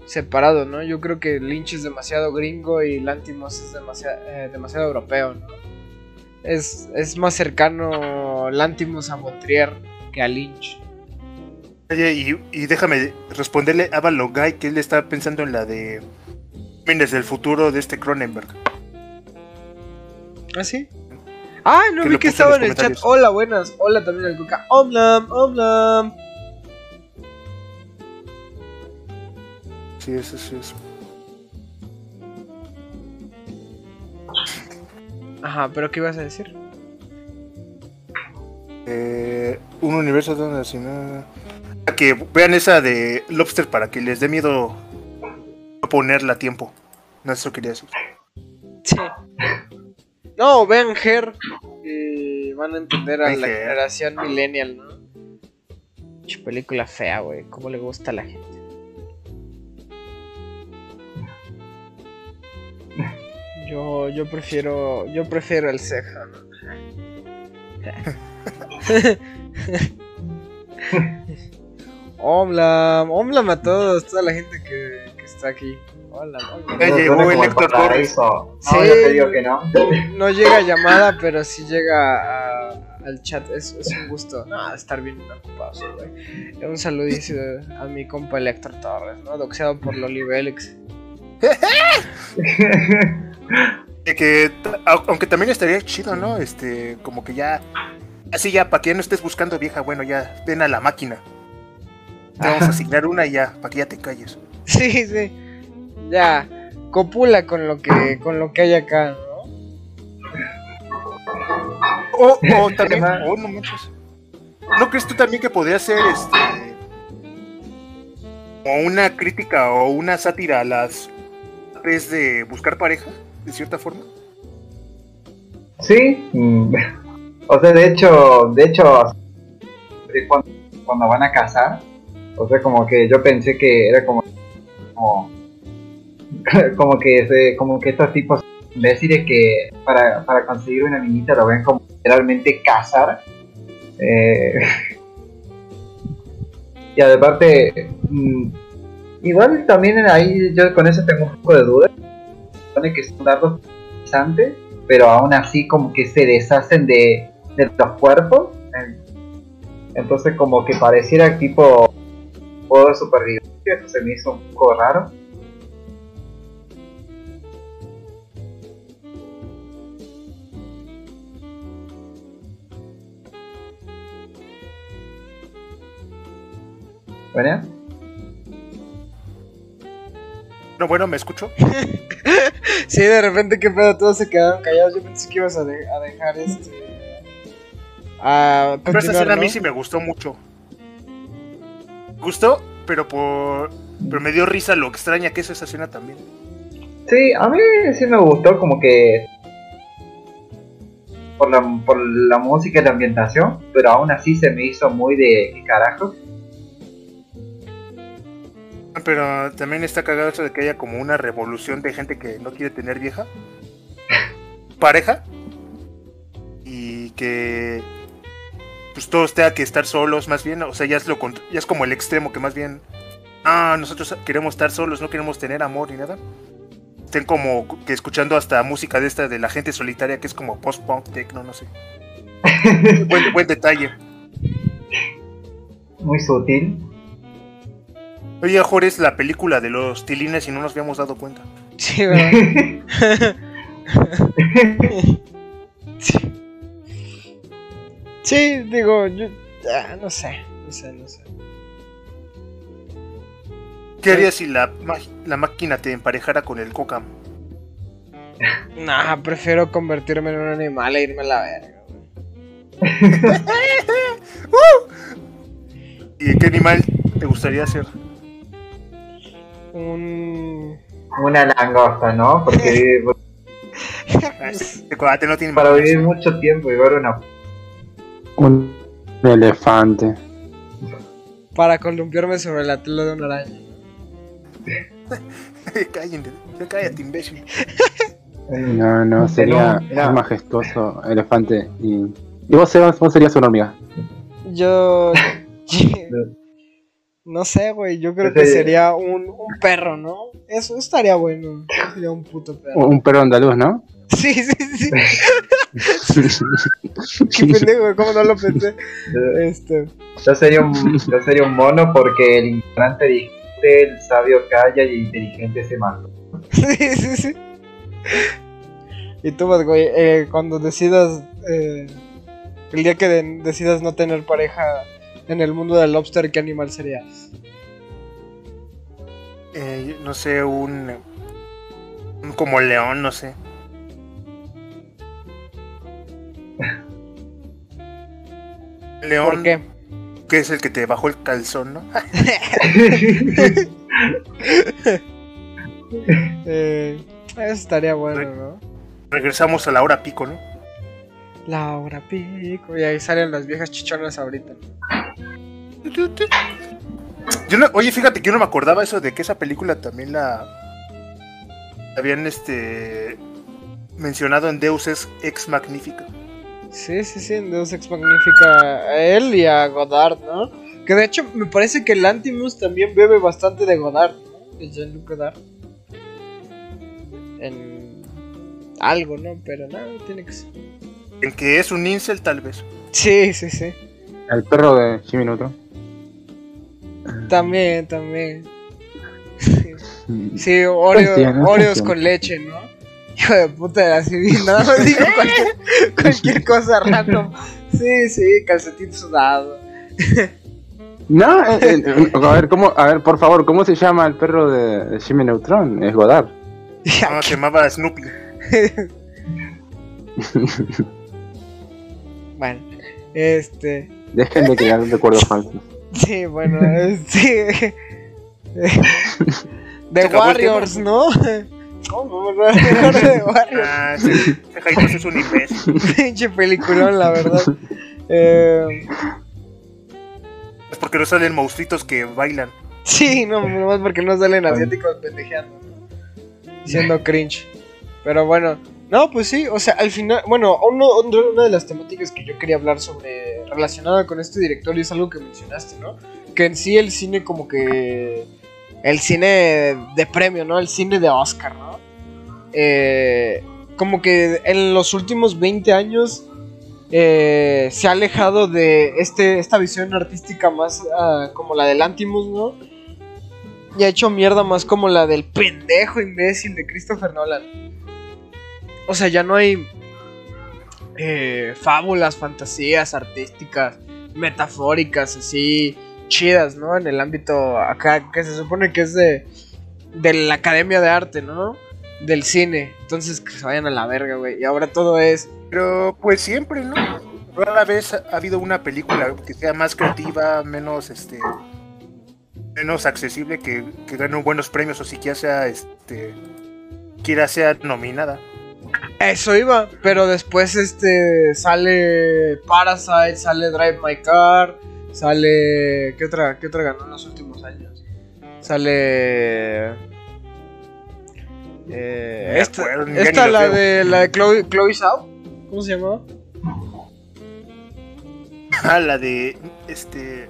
separado, ¿no? Yo creo que Lynch es demasiado gringo y Lantimos es demasiado, demasiado europeo, ¿no? Es, es más cercano Lantimos a Montrier que a Lynch. Oye, y, y déjame responderle a Balogay que él está pensando en la de Crímenes del futuro de este Cronenberg. ¿Ah, sí? Ah, no Que vi que en estaba en el chat. Hola, buenas. Hola también al Coca. Omlam, Omlam. Sí, eso sí es. Ajá, pero ¿qué ibas a decir? Eh, un universo donde si no... Que vean esa de Lobster para que les dé miedo ponerla a tiempo. No, eso quería decir. Sí. No, vean Her. Y van a entender a la Her. generación millennial, ¿no? Película fea, güey. ¿Cómo le gusta a la gente? Yo, yo prefiero, yo prefiero el ceja. ¿no? Hola, hola a todos, toda la gente que, que está aquí. Hola, hola. Ya No, llegó el Héctor Torres. paraíso. Sí. No, yo te digo que no. No llega llamada, pero sí llega a- al chat. Es, es un gusto. No, estar bien ocupados, güey. Un saludísimo a mi compa el Héctor Torres, ¿no? Doxeado por Loli Bélix. Que, aunque también estaría chido, ¿no? Este, como que ya. Así ya, para que ya no estés buscando vieja, bueno, ya ven a la máquina. Te vamos a asignar una y ya, para que ya te calles. Sí, sí. Ya. Copula con lo que, con lo que hay acá, ¿no? O, o también, oh, no manches. ¿No crees tú también que podría ser este. o una crítica o una sátira a las vez de buscar pareja, de cierta forma? Sí, mm, o sea, de hecho, de hecho, cuando, van a casar, o sea, como que yo pensé que era como, como, que, se- como que estos tipos imbéciles que para, para conseguir una minita lo ven como literalmente casar. Eh, y aparte, mm, igual también ahí yo con eso tengo un poco de duda. Supone que son dardos interesantes, pero aún así como que se deshacen de, de los cuerpos. En- Entonces como que pareciera tipo juego de supervivencia, eso se me hizo un poco raro. ¿Verdad? No, bueno, ¿me escucho? Sí, de repente, qué pedo, todos se quedaron callados. Yo pensé que ibas a, de- a dejar este. A Pero esa escena a mí sí me gustó mucho. Gustó, pero por. Pero me dio risa lo extraña que es esa escena también. Sí, a mí sí me gustó como que por la, por la música y la ambientación, pero aún así se me hizo muy de ¿qué carajo. Pero también está cagado eso de que haya como una revolución de gente que no quiere tener vieja. Pareja. Y que. Pues todos tengan que estar solos, más bien. O sea, ya es, lo, ya es como el extremo que más bien. Ah, nosotros queremos estar solos, no queremos tener amor ni nada. Estén como que escuchando hasta música de esta de la gente solitaria que es como post-punk, techno, no sé. buen, buen detalle. Muy sutil. Oye, Jorge, es la película de los tilines y no nos habíamos dado cuenta. Sí, ¿verdad? sí. Sí, digo, yo. ah, no sé, no sé, no sé. ¿Qué harías si la, la máquina te emparejara con el Coca? Nah, prefiero convertirme en un animal e irme a la verga. ¿Y qué animal te gustaría ser? Un. Una langosta, ¿no? Porque no tiene para vivir mucho tiempo y ver una... Un elefante. Para columpiarme sobre la tela de una araña. Cállate, cállate, imbécil. No, no, sería es majestuoso elefante. Y, y vos, Sebas, vos serías una hormiga. Yo. No sé, güey. Yo creo que sería un, un perro, ¿no? Eso estaría bueno. Sería un puto perro. Un perro andaluz, ¿no? Sí, sí, sí. Qué pendejo, ¿cómo no lo pensé? Este. Yo sería un, yo sería un mono porque el ignorante dijiste, el sabio calla y el inteligente se mata. Sí, sí, sí. Y tú, pues, güey, eh, cuando decidas. eh, el día que de- decidas no tener pareja en el mundo del lobster, ¿qué animal serías? Eh, no sé, un, un como león, no sé. León, ¿Por qué? que es el que te bajó el calzón, ¿no? Eh, eso estaría bueno, ¿no? Regresamos a la hora pico, ¿no? Laura Pico. Y ahí salen las viejas chichonas ahorita. Yo no, oye, fíjate que yo no me acordaba eso de que esa película también la habían este mencionado en Deus Ex Magnífica. Sí, sí, sí, en Deus Ex Magnífica a él y a Godard, ¿no? Que de hecho me parece que el Antimus también bebe bastante de Godard, ¿no? De Jean-Luc Godard. En algo, ¿no? Pero nada, tiene que ser. En que es un incel, tal vez. Sí, sí, sí. El perro de Jimmy Neutron. También, también. Sí, Oreo, Funciona, Oreos funciona. con leche, ¿no? Hijo de puta, así bien, nada más digo cualquier, cualquier cosa random. Sí, sí, calcetín sudado. No, eh, eh, a ver, ¿cómo, a ver, por favor, ¿cómo se llama el perro de, de Jimmy Neutron? Es Godard. No, se llamaba Snoopy. Bueno, este. Dejen de crear recuerdos falsos. Sí, bueno, sí. The acabó el Warriors. ¿no? ¿Cómo? No de Warriors. Ah, Jaime es un imbécil. Pinche peliculón, la verdad. Eh, Es porque no salen monstruitos que bailan. sí, no, nomás porque no salen asiáticos pendejeando. ¿no? Siendo cringe. Pero bueno, no, pues sí, o sea, al final, bueno, uno, uno- una de las temáticas que yo quería hablar sobre relacionada con este director y es algo que mencionaste, ¿no? Que en sí el cine como que el cine de premio, ¿no? El cine de Oscar, ¿no? Eh, como que en los últimos 20 años eh, se ha alejado de este, esta visión artística más ah, como la del Antimus, ¿no? Y ha hecho mierda más como la del pendejo imbécil de Christopher Nolan. O sea, ya no hay eh, fábulas, fantasías artísticas, metafóricas, así chidas, ¿no? En el ámbito acá, que se supone que es de, de la Academia de Arte, ¿no? Del cine. Entonces que se vayan a la verga, güey. Y ahora todo es Pero pues siempre, ¿no? Rara vez ha habido una película que sea más creativa, menos este menos accesible, que, que gane buenos premios o siquiera sea este quiera sea nominada. Eso iba, pero después este sale Parasite, sale Drive My Car, sale ¿qué otra qué otra ganó en los últimos años? Sale eh, esta, esta la de la de Chloe, Chloe Zhao, ¿cómo se llamaba? Ah, la de este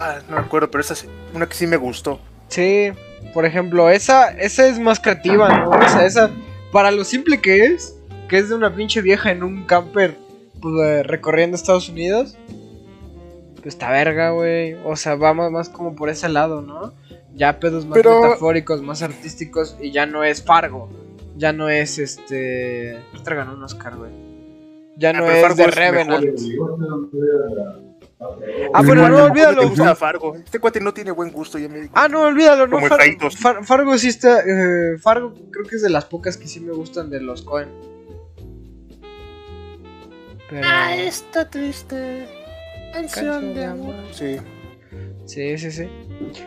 ah, no me acuerdo, pero esa es una que sí me gustó. Sí, por ejemplo, esa esa es más creativa, ¿no? O sea, esa para lo simple que es, que es de una pinche vieja en un camper pues, eh, recorriendo Estados Unidos. Pues está verga, güey. O sea, vamos más como por ese lado, ¿no? Ya pedos más Pero- metafóricos, más artísticos y ya no es Fargo. Ya no es este. Otra ganó un Oscar, güey. Ya Ah, no pero es Fargo de Revenant. Ah, pero no, olvídalo. gusta Fargo. Este cuate no tiene buen gusto, ya me di Ah, no, olvídalo, no. Como Far-. Far- Fargo sí está. eh, Fargo creo que es de las pocas que sí me gustan de los Cohen. Pero. esta triste Canción de amor. Sí. Sí, sí, sí.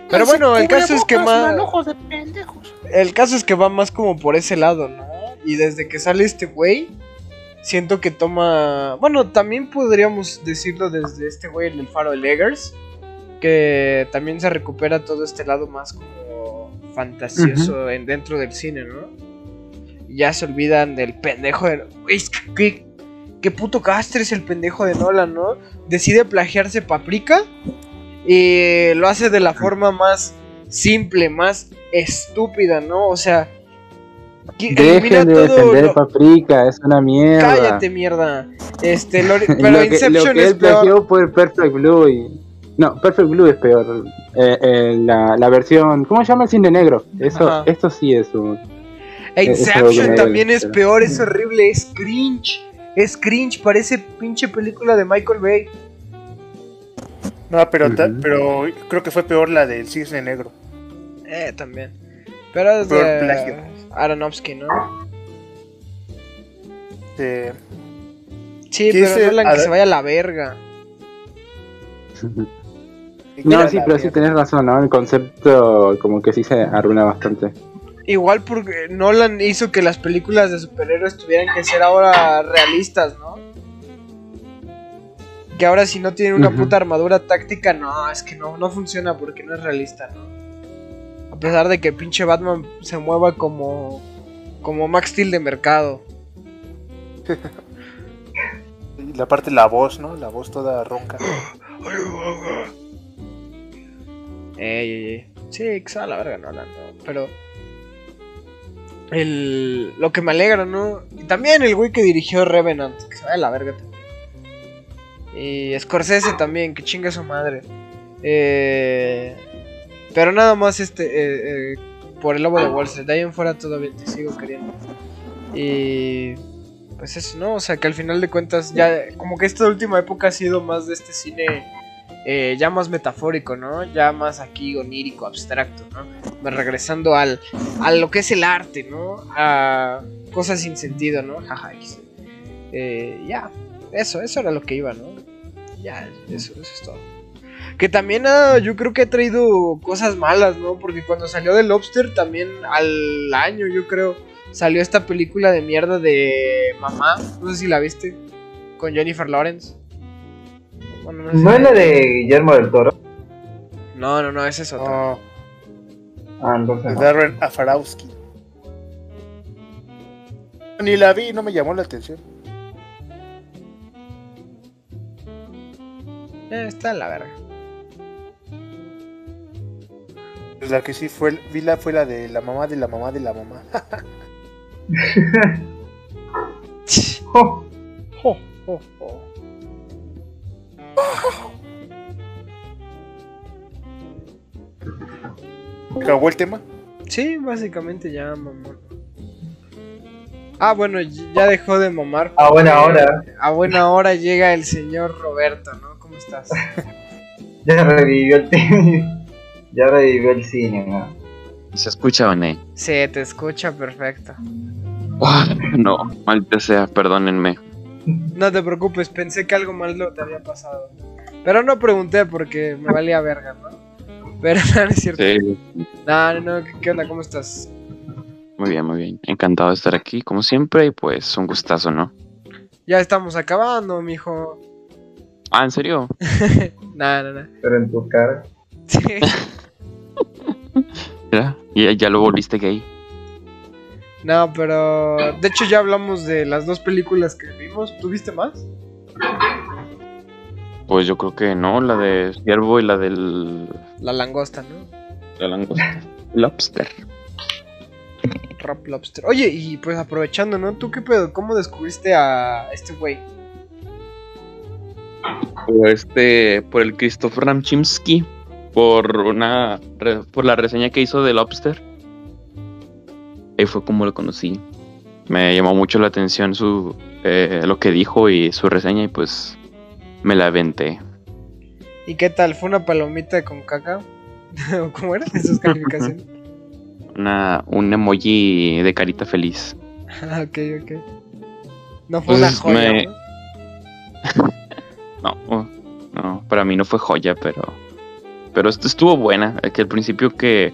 Pero bueno, el caso es que más. manojos de pendejos. El caso es que va más como por ese lado, ¿no? Y desde que sale este güey, siento que toma. Bueno, también podríamos decirlo desde este güey, el del faro de Leggers. Que también se recupera todo este lado más como fantasioso en, dentro del cine, ¿no? Ya se olvidan del pendejo de. Es que- ¿qué, qué puto castre es el pendejo de Nolan, ¿no? Decide plagiarse Paprika y lo hace de la forma más simple, más estúpida, ¿no? O sea, Dejen de defender lo- Paprika, es una mierda. Cállate, mierda. Este, lo- lo pero que, Inception lo que es él peor. fue Perfect Blue y... No, Perfect Blue es peor. Eh, eh, la, la versión... ¿Cómo se llama el cine negro? Eso, Ajá. esto sí es un... Es Inception también es peor, es horrible, es cringe. Es cringe, parece pinche película de Michael Bay. No, pero, pero creo que fue peor la del cisne negro. Eh, también. Pero es Peor de plagio. Aronofsky, ¿no? Sí, ¿Qué pero dice Nolan que Ad- se vaya a la verga. No, sí, la pero sí tenés razón, ¿no? El concepto como que sí se arruina bastante. Igual porque Nolan hizo que las películas de superhéroes tuvieran que ser ahora realistas, ¿no? que ahora si no tiene una puta armadura táctica, no, es que no, no funciona porque no es realista, ¿no? A pesar de que pinche Batman se mueva como, como Max Steel de mercado. Y la parte de la voz, ¿no? La voz toda ronca. Ey, ey, ey. Sí, que se va a la verga, no, no, no, Pero. El, lo que me alegra, ¿no? Y también el güey que dirigió Revenant, que se vaya a la verga también. Y Scorsese también, que chinga su madre. Eh, pero nada más este. eh, eh, por el lobo de Wall. De ahí en fuera todavía te sigo queriendo. Y. Pues eso, ¿no? O sea que al final de cuentas, ya. Como que esta última época ha sido más de este cine eh, ya más metafórico, ¿no? Ya más aquí onírico, abstracto, ¿no? Regresando al, a lo que es el arte, ¿no? A cosas sin sentido, ¿no? Jaja. Eh, ya, eso, eso era lo que iba, ¿no? Ya, eso, eso es todo. Que también ah, yo creo que ha traído cosas malas, ¿no? Porque cuando salió The Lobster también al año, yo creo, salió esta película de mierda de Mamá, no sé si la viste, con Jennifer Lawrence. Bueno, no sé si ¿No la- es la de Guillermo del Toro? no, no, no, ese es otro. No, Ah, entonces. de no. Darren Afarowski. Ni la vi, no me llamó la atención. Eh, está en la verga. Pues la que sí fue, vi la fue la de la mamá de la mamá de la mamá. Oh, jo, jo. ¿Acabó el tema? Sí, básicamente ya mamón. Ah, bueno, ya dejó de mamar. a buena hora. A buena hora llega el señor Roberto, ¿no? ¿Cómo estás? Ya revivió el cine. Ya revivió el cine, ¿no? ¿Se escucha o no? Sí, te escucha perfecto. Ah, no, maldita sea, perdónenme. No te preocupes, pensé que algo malo te había pasado. Pero no pregunté porque me valía verga, ¿no? Pero no, no es cierto. Sí, No, no, no, ¿qué, qué onda? ¿Cómo estás? muy bien, muy bien. Encantado de estar aquí, como siempre, y pues un gustazo, ¿no? Ya estamos acabando, mijo. Ah, ¿en serio? No, no, no. Pero en tu cara. Sí. ¿Ya? ¿Ya, ya lo volviste gay? No, pero de hecho ya hablamos de las dos películas que vimos. ¿Tuviste más? Pues yo creo que no, la de Ciervo y la del... La langosta, ¿no? La langosta. Lobster. Rob Lobster. Oye, y pues aprovechando, ¿no? ¿Tú qué pedo? ¿Cómo descubriste a este güey? Por este, por el Christopher Ramchimsky, por una, por la reseña que hizo de Lobster. Ahí fue como lo conocí. Me llamó mucho la atención su, eh, lo que dijo y su reseña y pues me la aventé. ¿Y qué tal? ¿Fue una palomita con caca? ¿O ¿Cómo era? ¿Esas calificaciones? Una, un emoji de carita feliz. Ah, ok, ok. No fue Pues, una joya, me- ¿no? No, no, para mí no fue joya, pero, pero esto estuvo buena. Que al principio que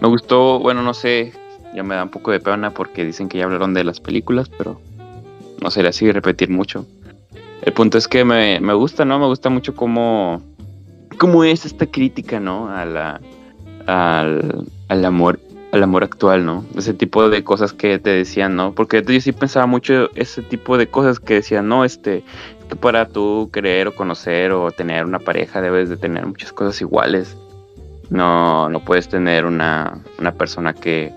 me gustó, bueno, no sé, ya me da un poco de pena porque dicen que ya hablaron de las películas, pero no sería así repetir mucho. El punto es que me, me gusta, ¿no? Me gusta mucho cómo, cómo es esta crítica, ¿no? A la, al, al amor al amor actual, ¿no? Ese tipo de cosas que te decían, ¿no? Porque yo sí pensaba mucho ese tipo de cosas que decían, no, este, que para tú querer o conocer o tener una pareja debes de tener muchas cosas iguales. No, no puedes tener una, una persona que,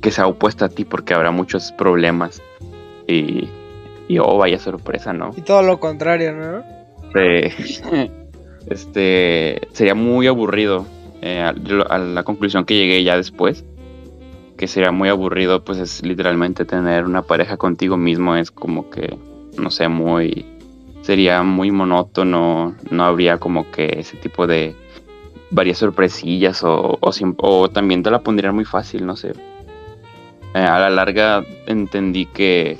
que sea opuesta a ti porque habrá muchos problemas. Y, y oh, vaya sorpresa, ¿no? Y todo lo contrario, ¿no? Este, este sería muy aburrido. eh, a, a la conclusión que llegué ya después, que sería muy aburrido, pues es literalmente tener una pareja contigo mismo, es como que, no sé, muy, sería muy monótono, no habría como que ese tipo de varias sorpresillas o, o, o también te la pondrían muy fácil, no sé. Eh, a la larga entendí que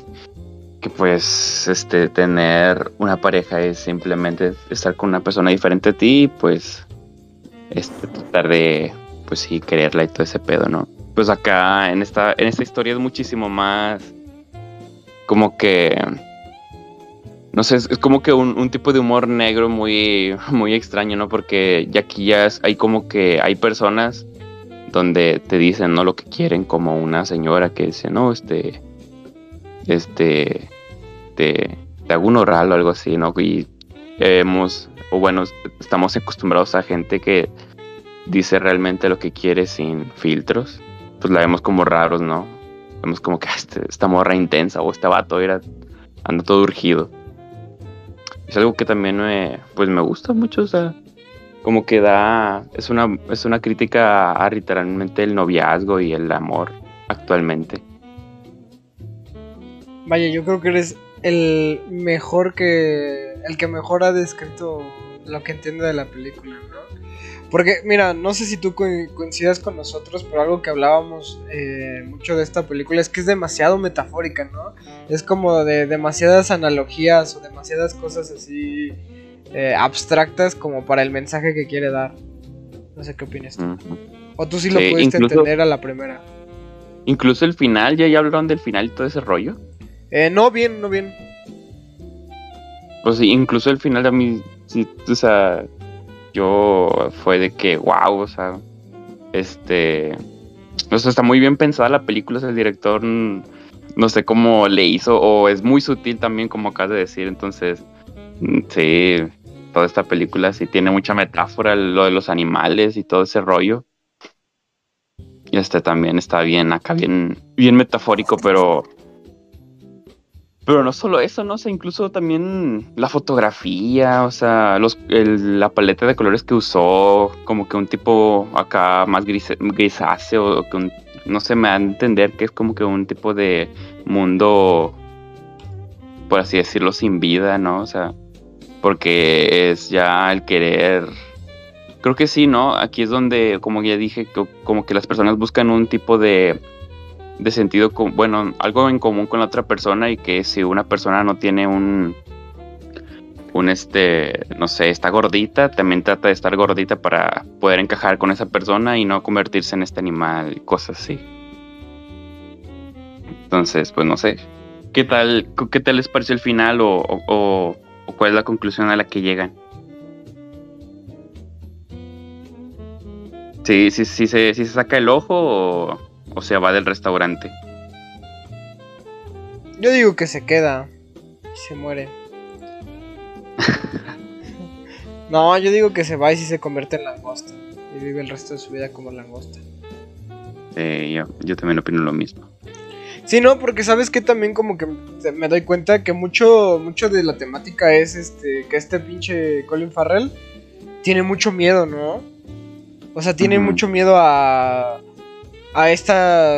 que pues este tener una pareja es simplemente estar con una persona diferente a ti pues este tratar de pues sí quererla y todo ese pedo, ¿no? Pues acá en esta en esta historia es muchísimo más como que no sé, es, es como que un, un tipo de humor negro muy, muy extraño, ¿no? Porque ya aquí ya hay como que hay personas donde te dicen, ¿no? Lo que quieren, como una señora que dice, no, este, este, te, te hago un oral o algo así, ¿no? Y hemos, o bueno, estamos acostumbrados a gente que dice realmente lo que quiere sin filtros, pues la vemos como raros, ¿no? Vemos como que "Ah, este- esta morra intensa o este vato era, anda todo urgido. Es algo que también me, pues me gusta mucho, o sea, como que da, es una, es una crítica a literalmente el noviazgo y el amor actualmente. Vaya, yo creo que eres el mejor que. El que mejor ha descrito lo que entiende de la película, ¿no? Porque, mira, no sé si tú co- coincidas con nosotros, pero algo que hablábamos eh, mucho de esta película es que es demasiado metafórica, ¿no? Es como de demasiadas analogías o demasiadas cosas así eh, abstractas como para el mensaje que quiere dar. No sé qué opinas tú. O tú sí lo Sí, pudiste incluso- entender a la primera. Incluso el final, ya, ya hablaron del final y todo ese rollo. Eh, no bien, no bien. Pues sí, incluso el final a mí, sí, o sea, yo fue de que, wow, o sea, este, o sea, está muy bien pensada la película, o sea, el director, mm, no sé cómo le hizo, o es muy sutil también, como acabas de decir, entonces, mm, sí, toda esta película sí tiene mucha metáfora, lo de los animales y todo ese rollo. Y este también está bien, acá bien, bien metafórico, pero pero no solo eso, ¿no? O sea, incluso también la fotografía, o sea, los, la paleta de colores que usó, como que un tipo acá más gris, grisáceo, que un- no sé, me da a entender que es como que un tipo de mundo, por así decirlo, sin vida, ¿no? O sea, porque es ya el querer... Creo que sí, ¿no? Aquí es donde, como ya dije, co- como que las personas buscan un tipo de de sentido, com- bueno, algo en común con la otra persona y que si una persona no tiene un, un este, no sé, está gordita, también trata de estar gordita para poder encajar con esa persona y no convertirse en este animal cosas así. Entonces, pues no sé, ¿qué tal, qué tal les pareció el final o cuál es la conclusión a la que llegan? Sí, sí, sí, se, sí se saca el ojo o, o se va del restaurante. Yo digo que se queda y se muere. no, yo digo que se va y sí se convierte en langosta. Y vive el resto de su vida como langosta. Eh, yo, yo también opino lo mismo. Sí, no, porque sabes que también como que me doy cuenta que mucho, mucho de la temática es este, que este pinche Colin Farrell tiene mucho miedo, ¿no? O sea, tiene mucho miedo a, a esta,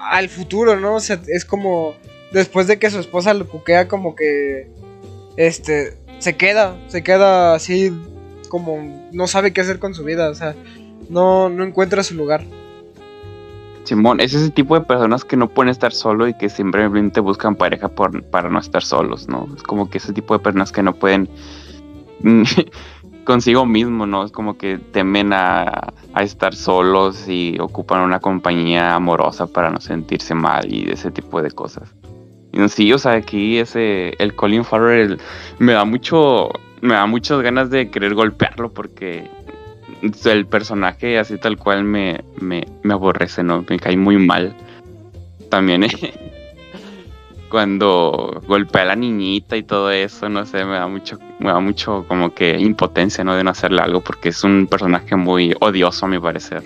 al futuro, ¿no? O sea, es como, después de que su esposa lo cuquea, como que, este, se queda, se queda así, como, no sabe qué hacer con su vida, o sea, no, no encuentra su lugar. Simón, es ese tipo de personas que no pueden estar solo y que simplemente buscan pareja por, para no estar solos, ¿no? Es como que ese tipo de personas que no pueden consigo mismo, ¿no? Es como que temen a, a estar solos y ocupan una compañía amorosa para no sentirse mal y ese tipo de cosas. Y sí, o sea, aquí ese, el Colin Farrell me da mucho, me da muchas ganas de querer golpearlo porque el personaje así tal cual me, me, me aborrece, ¿no? Me cae muy mal. También cuando golpea a la niñita y todo eso, no sé, me da mucho, me da mucho como que impotencia, ¿no? De no hacerle algo porque es un personaje muy odioso a mi parecer.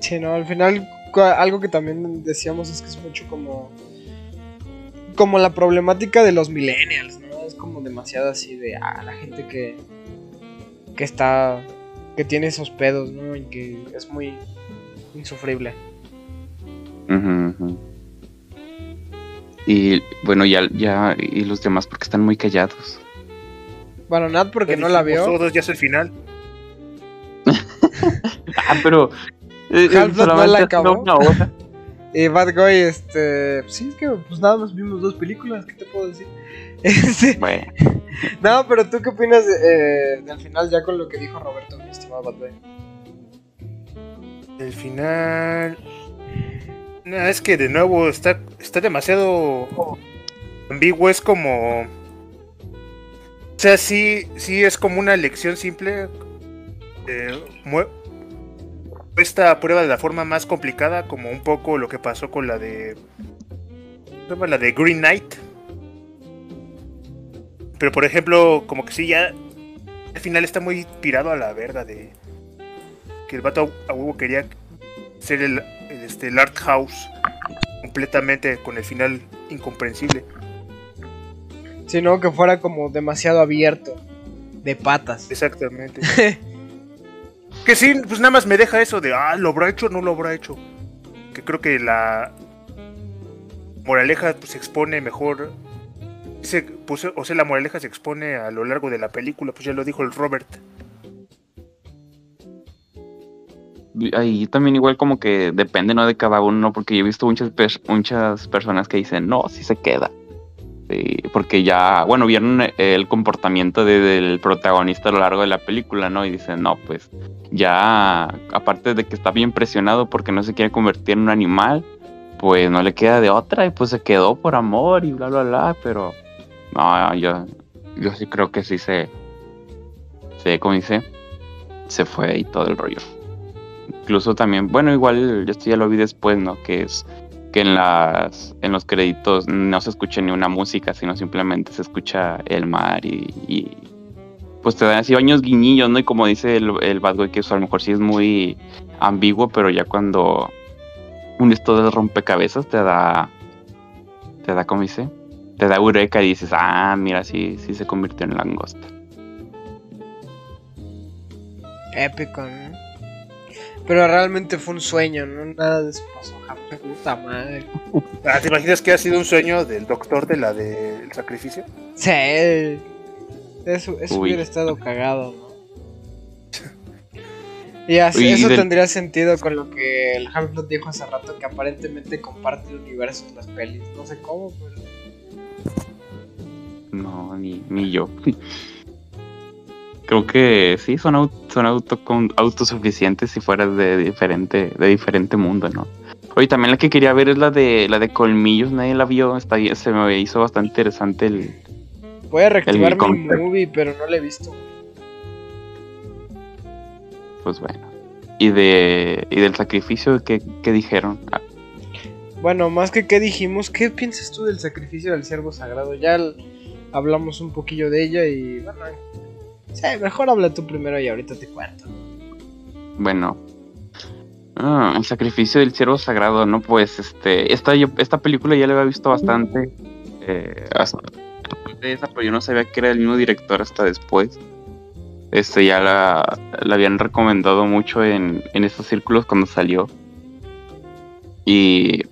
Sí, no, al final algo que también decíamos es que es mucho como como la problemática de los millennials, ¿no? Es como demasiado así de ah, la gente que que está que tiene esos pedos, ¿no? Y que es muy insufrible. Ujú, ujú. Y bueno, ya, ya, y los demás porque están muy callados. Bueno, Nat porque no la vio. Todos, ya es el final. Ah, pero. eh, eh, Half-Life no la acabó. hora. Y Bad Guy, este, sí, es que pues nada más vimos dos películas, ¿qué te puedo decir? Este, Bueno, no, pero tú qué opinas eh, del final ya con lo que dijo Roberto, mi estimado Bad Guy. El final. No, es que de nuevo está, está demasiado ambiguo. Es como. O sea, sí, sí es como una lección simple. Eh, esta prueba de la forma más complicada, como un poco lo que pasó con la de. La de Green Knight. Pero por ejemplo, como que sí, ya. Al final está muy pirado a la verga de. Que el vato a huevo quería ser el, este, el art house completamente con el final incomprensible. Sino que fuera como demasiado abierto. De patas. Exactamente. que sí, pues nada más me deja eso de, ah, ¿lo habrá hecho o no lo habrá hecho? Que creo que la moraleja pues, se expone mejor. Se, pues, o sea, la moraleja se expone a lo largo de la película, pues ya lo dijo el Robert. Ahí también igual como que depende, ¿no? De cada uno, ¿no? Porque yo he visto muchas, muchas personas que dicen, no, sí se queda. Sí, porque ya, bueno, vieron eh, el comportamiento de- del protagonista a lo largo de la película, ¿no? Y dicen, no, pues ya, aparte de que está bien presionado porque no se quiere convertir en un animal, pues no le queda de otra y pues se quedó por amor y bla, bla, bla, pero no, yo, yo sí creo que sí se, se, ¿cómo dice? Se fue y todo el rollo. Incluso también, bueno, igual esto ya lo vi después, ¿no? Que es que en las en los créditos no se escucha ni una música, sino simplemente se escucha el mar y, y, pues te dan así baños guiñillos, ¿no? Y como dice el, el Bad Boy, que eso a lo mejor sí es muy ambiguo, pero ya cuando unes todo el rompecabezas te da, te da, ¿cómo dice? Te da eureka y dices, ah, mira, sí, sí se convirtió en langosta. Épico, ¿no? Pero realmente fue un sueño, ¿no? Nada de eso pasó jamás. Puta madre. Ah, ¿Te imaginas que ha sido un sueño del doctor de la del sacrificio? Sí. Eso, hubiera estado cagado, ¿no? Y así, Uy, y eso del- tendría sentido con lo que el Half-Blood dijo hace rato, que aparentemente comparte el universo de las pelis. No sé cómo, pero... No, ni, ni yo. Creo que sí, son, son auto, autosuficientes si fueras de diferente, de diferente mundo, ¿no? Oye, también la que quería ver es la de la de colmillos, nadie la vio, está, se me hizo bastante interesante el... Voy a reactivar mi movie, pero no lo he visto. Pues bueno. Y de y del sacrificio que, dijeron. Ah, Bueno, más que qué dijimos, ¿qué piensas tú del sacrificio del siervo sagrado? Ya hablamos un poquillo de ella y bueno, sí, mejor habla tú primero y ahorita te cuento. bueno. Ah, el sacrificio del ciervo sagrado, ¿no? Pues este, esta, yo- esta película ya la había visto bastante. eh, hasta de esa, pero yo no sabía que era el mismo director hasta después. Este ya la, la habían recomendado mucho en, en estos círculos cuando salió. Y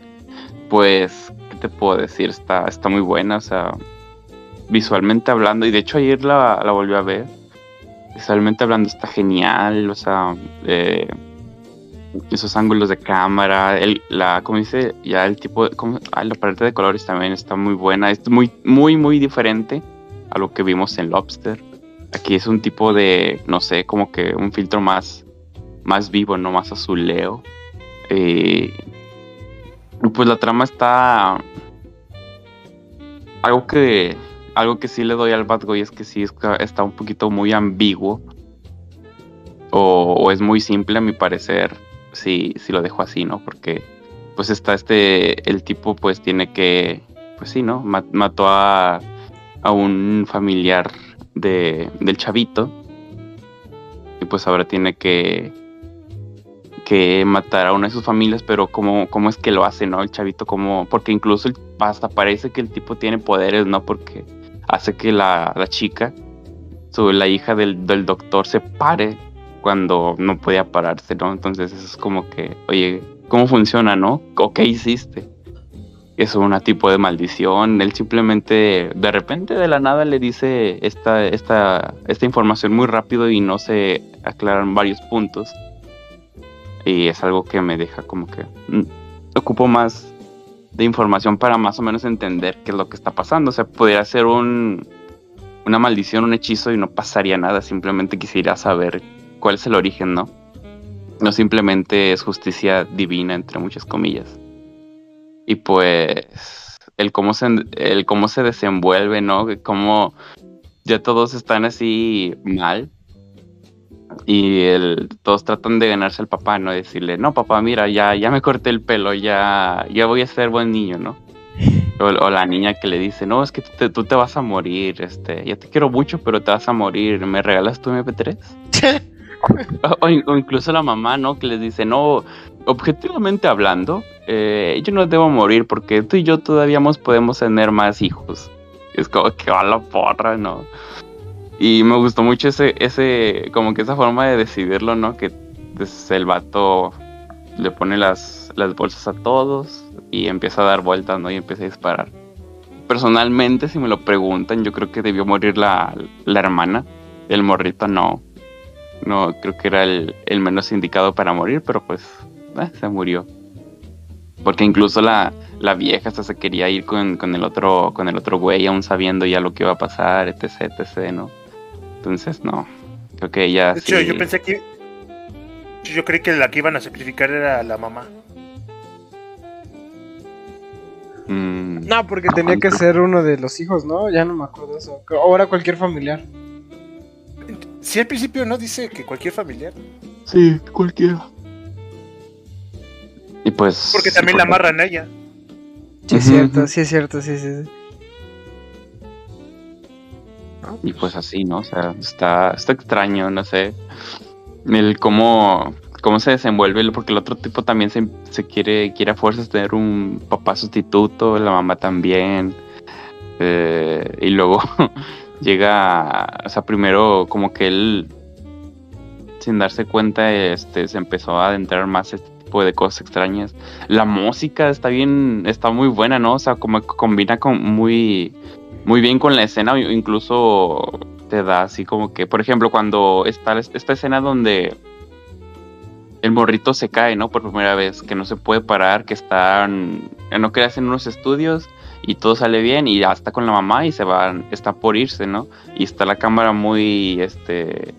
pues, ¿qué te puedo decir? Está, está muy buena, o sea, visualmente hablando, y de hecho ayer la, la volví a ver. Visualmente hablando está genial, o sea, eh, esos ángulos de cámara, el, la, como dice, ya el tipo, de, como, ah, la paleta de colores también está muy buena, es muy, muy, muy diferente a lo que vimos en Lobster. Aquí es un tipo de, no sé, como que un filtro más, más vivo, no más azuleo. Eh, pues la trama está algo que algo que sí le doy al Bad Boy es que sí está un poquito muy ambiguo o, es muy simple a mi parecer si, si lo dejo así, ¿no? Porque pues está este, el tipo pues tiene que, pues sí, ¿no? Ma- mató a, a un familiar de, del chavito y pues ahora tiene que, que matar a una de sus familias, pero cómo, cómo es que lo hace, ¿no? El chavito, como, porque incluso el- hasta parece que el tipo tiene poderes, ¿no? Porque hace que la, la chica, su, la hija del, del doctor, se pare cuando no podía pararse, ¿no? Entonces eso es como que, oye, ¿cómo funciona, no? ¿O qué hiciste? Es un tipo de maldición. Él simplemente, de repente, de la nada, le dice esta, esta, esta información muy rápido y no se aclaran varios puntos. Y es algo que me deja como que mm, ocupo más de información para más o menos entender qué es lo que está pasando. O sea, podría ser un, una maldición, un hechizo y no pasaría nada. Simplemente quisiera saber cuál es el origen, ¿no? No simplemente es justicia divina, entre muchas comillas. Y pues el cómo se, el cómo se desenvuelve, ¿no? Cómo ya todos están así mal. Y el, todos tratan de ganarse al papá, ¿no? Decirle, no, papá, mira, ya, ya me corté el pelo, ya, ya voy a ser buen niño, ¿no? O, o la niña que le dice, no, es que tú te, tú te vas a morir, este, ya te quiero mucho, pero te vas a morir, ¿me regalas tu MP3? o, o in- o incluso la mamá, ¿no? Que les dice, no, objetivamente hablando, eh, yo no debo morir porque tú y yo todavía podemos tener más hijos. Es como que va la porra, ¿no? Y me gustó mucho ese, ese, como que esa forma de decidirlo, ¿no? Que el vato le pone las, las bolsas a todos y empieza a dar vueltas, ¿no? Y empieza a disparar. Personalmente, si me lo preguntan, yo creo que debió morir la, la hermana. El morrito no. No, creo que era el, el menos indicado para morir, pero pues eh, se murió. Porque incluso la, la vieja hasta se quería ir con, con el otro con el otro güey, aún sabiendo ya lo que iba a pasar, etc, etc, ¿no? Entonces, no. Creo que ella De hecho, sí- yo pensé que. Yo creí que la que iban a sacrificar era la mamá. mm, No, porque tenía que ser uno de los hijos, ¿no? Ya no me acuerdo eso. Ahora cualquier familiar. Si al principio no dice que cualquier familiar. Sí, cualquiera. Y pues. Porque sí, también la amarran a ella. Sí, es cierto, sí, es cierto, sí, sí. sí. Y pues así, ¿no? O sea, está, está extraño, no sé. El cómo, cómo se desenvuelve, porque el otro tipo también se, se quiere, quiere a fuerzas tener un papá sustituto, la mamá también. Eh, y luego llega, o sea, primero como que él, sin darse cuenta, este, se empezó a adentrar más este tipo de cosas extrañas. La música está bien, está muy buena, ¿no? O sea, como combina con muy, muy bien con la escena, incluso te da así como que, por ejemplo, cuando está esta escena donde el morrito se cae, ¿no? Por primera vez, que no se puede parar, que están, no creas en unos estudios y todo sale bien y ya está con la mamá y se va, está por irse, ¿no? Y está la cámara muy, este,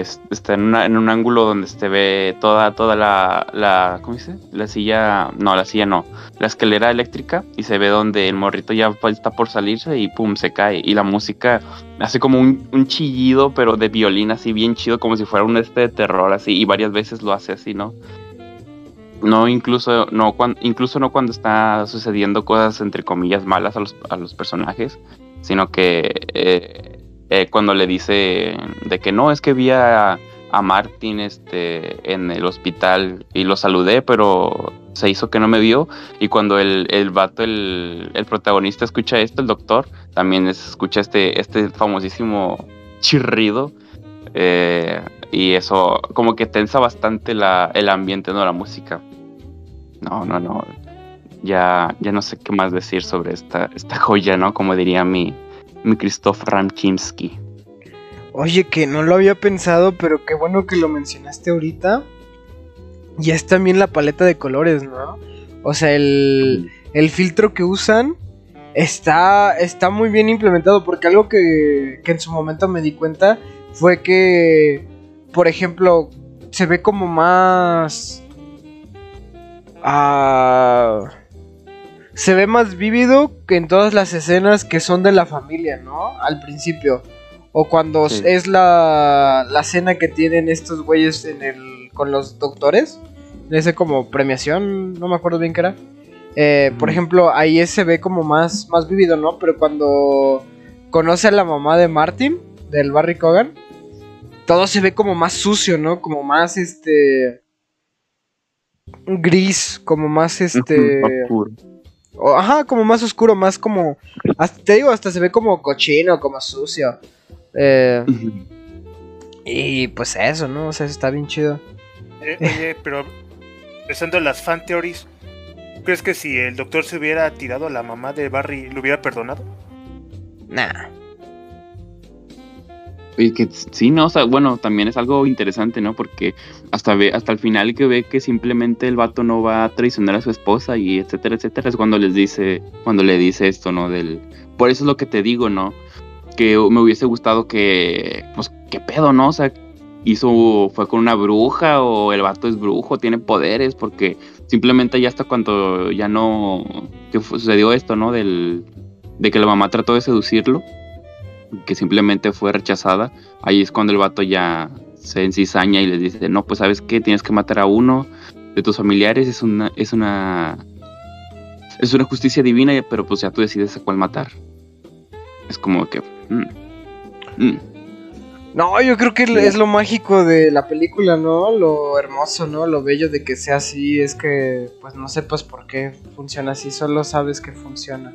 es- está en, una- en un ángulo donde se ve toda, toda la, la, ¿cómo dice? La silla, no, la silla no, la escalera eléctrica y se ve donde el morrito ya está por salirse y pum, se cae. Y la música hace como un, un chillido, pero de violín así bien chido, como si fuera un este de terror así, y varias veces lo hace así, ¿no? No, incluso no, cuan- incluso no cuando está sucediendo cosas entre comillas malas a los, a los personajes, sino que eh, eh, cuando le dice de que no, es que vi a, a Martin este, en el hospital y lo saludé, pero se hizo que no me vio. Y cuando el, el vato, el, el protagonista escucha esto, el doctor, también es- escucha este, este famosísimo chirrido. eh, y eso como que tensa bastante la, el ambiente, ¿no? La música. No, no, no. Ya, ya no sé qué más decir sobre esta, esta joya, ¿no? Como diría mi, mi Krzysztof Ramczynski. Oye, que no lo había pensado, pero qué bueno que lo mencionaste ahorita. Y es también la paleta de colores, ¿no? O sea, el, el filtro que usan está, está muy bien implementado. Porque algo que, que en su momento me di cuenta fue que, por ejemplo, se ve como más... ah, se ve más vívido que en todas las escenas que son de la familia, ¿no? Al principio. O cuando Sí. es la, la cena que tienen estos güeyes en el, con los doctores. Ese como premiación, no me acuerdo bien qué era. Eh, Por ejemplo, ahí se ve como más, más vívido, ¿no? Pero cuando conoce a la mamá de Martin, del Barry Cogan, todo se ve como más sucio, ¿no? Como más, este... Gris, como más, este... Oscuro. O- ajá, como más oscuro, más como. Hasta, te digo, hasta se ve como cochino, como sucio. Eh, y pues eso, ¿no? O sea, eso está bien chido. Eh, oye, pero pensando en las fan theories, ¿tú ¿crees que si el doctor se hubiera tirado a la mamá de Barry, lo hubiera perdonado? Nah. Y que sí, no, o sea, bueno, también es algo interesante, ¿no? Porque hasta ve, hasta el final que ve que simplemente el vato no va a traicionar a su esposa y etcétera, etcétera, es cuando les dice, cuando le dice esto, ¿no? Del, por eso es lo que te digo, ¿no? Que me hubiese gustado que, pues, qué pedo, ¿no? O sea, hizo, fue con una bruja o el vato es brujo, tiene poderes, porque simplemente ya hasta cuando ya no, que sucedió esto, ¿no? Del, de que la mamá trató de seducirlo que simplemente fue rechazada, ahí es cuando el vato ya se encizaña y les dice, no, pues sabes qué, tienes que matar a uno de tus familiares, es una, es una, es una justicia divina, pero pues ya tú decides a cuál matar. Es como que... mm, mm. No, yo creo que es lo mágico de la película, ¿no? Lo hermoso, ¿no? Lo bello de que sea así es que, pues no sepas por qué funciona así, solo sabes que funciona.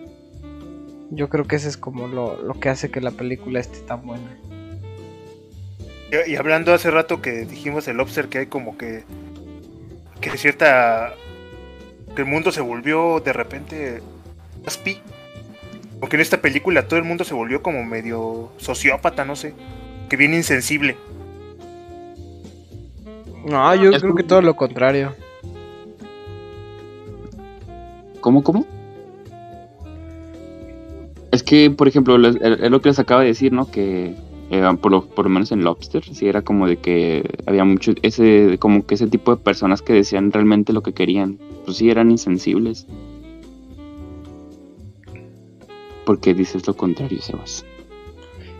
Yo creo que eso es como lo, lo que hace que la película esté tan buena. Y, y hablando hace rato que dijimos el Lobster que hay como que. que cierta. que el mundo se volvió de repente. aspi. Porque en esta película todo el mundo se volvió como medio sociópata, no sé. Que bien insensible. No, yo Es creo que todo lo contrario. ¿Cómo, cómo? Es que, por ejemplo, lo- es es lo que les acaba de decir, ¿no? Que eh, por, lo, por lo menos en Lobster, sí era como de que había mucho, ese, como que ese tipo de personas que decían realmente lo que querían. Pues sí, eran insensibles. Porque dices lo contrario, Sebas.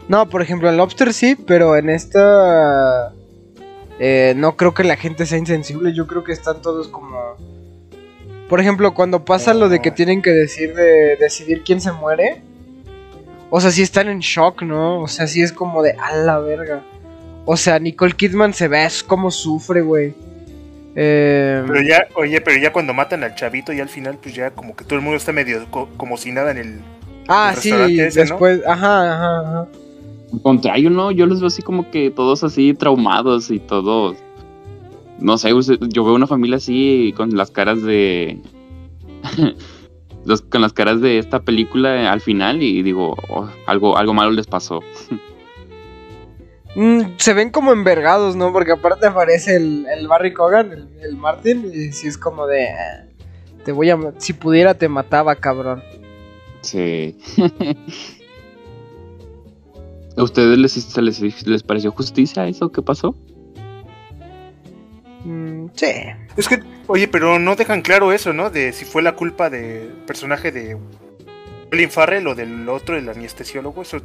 No, por ejemplo, en Lobster sí, pero en esta. eh, no creo que la gente sea insensible. Yo creo que están todos como. Por ejemplo, cuando pasa lo de que tienen que decir de decidir quién se muere. O sea, sí están en shock, ¿no? O sea, sí es como de a la verga. O sea, Nicole Kidman se ve es como sufre, güey. Eh, Pero ya, oye, pero ya cuando matan al chavito, ya al final, pues ya como que todo el mundo está medio co- como si nada en el. ah, el sí, ese, ¿no? después. Ajá, ajá, ajá. Al contrario, no, yo los veo así como que todos así traumados y todos. No sé, yo veo una familia así con las caras de. los- con las caras de esta película al final y digo, "Oh, algo, algo malo les pasó. Mm, se ven como envergados, ¿no? Porque aparte aparece el, el Barry Cogan, el, el Martin, y sí es como de... "Ah, Te voy a... Si pudiera te mataba, cabrón. Sí. ¿A ustedes les, les, les pareció justicia eso que pasó? Mm, sí. Es que, oye, pero no dejan claro eso, ¿no? De si fue la culpa del personaje de Colin Farrell o del otro, el anestesiólogo. Eso,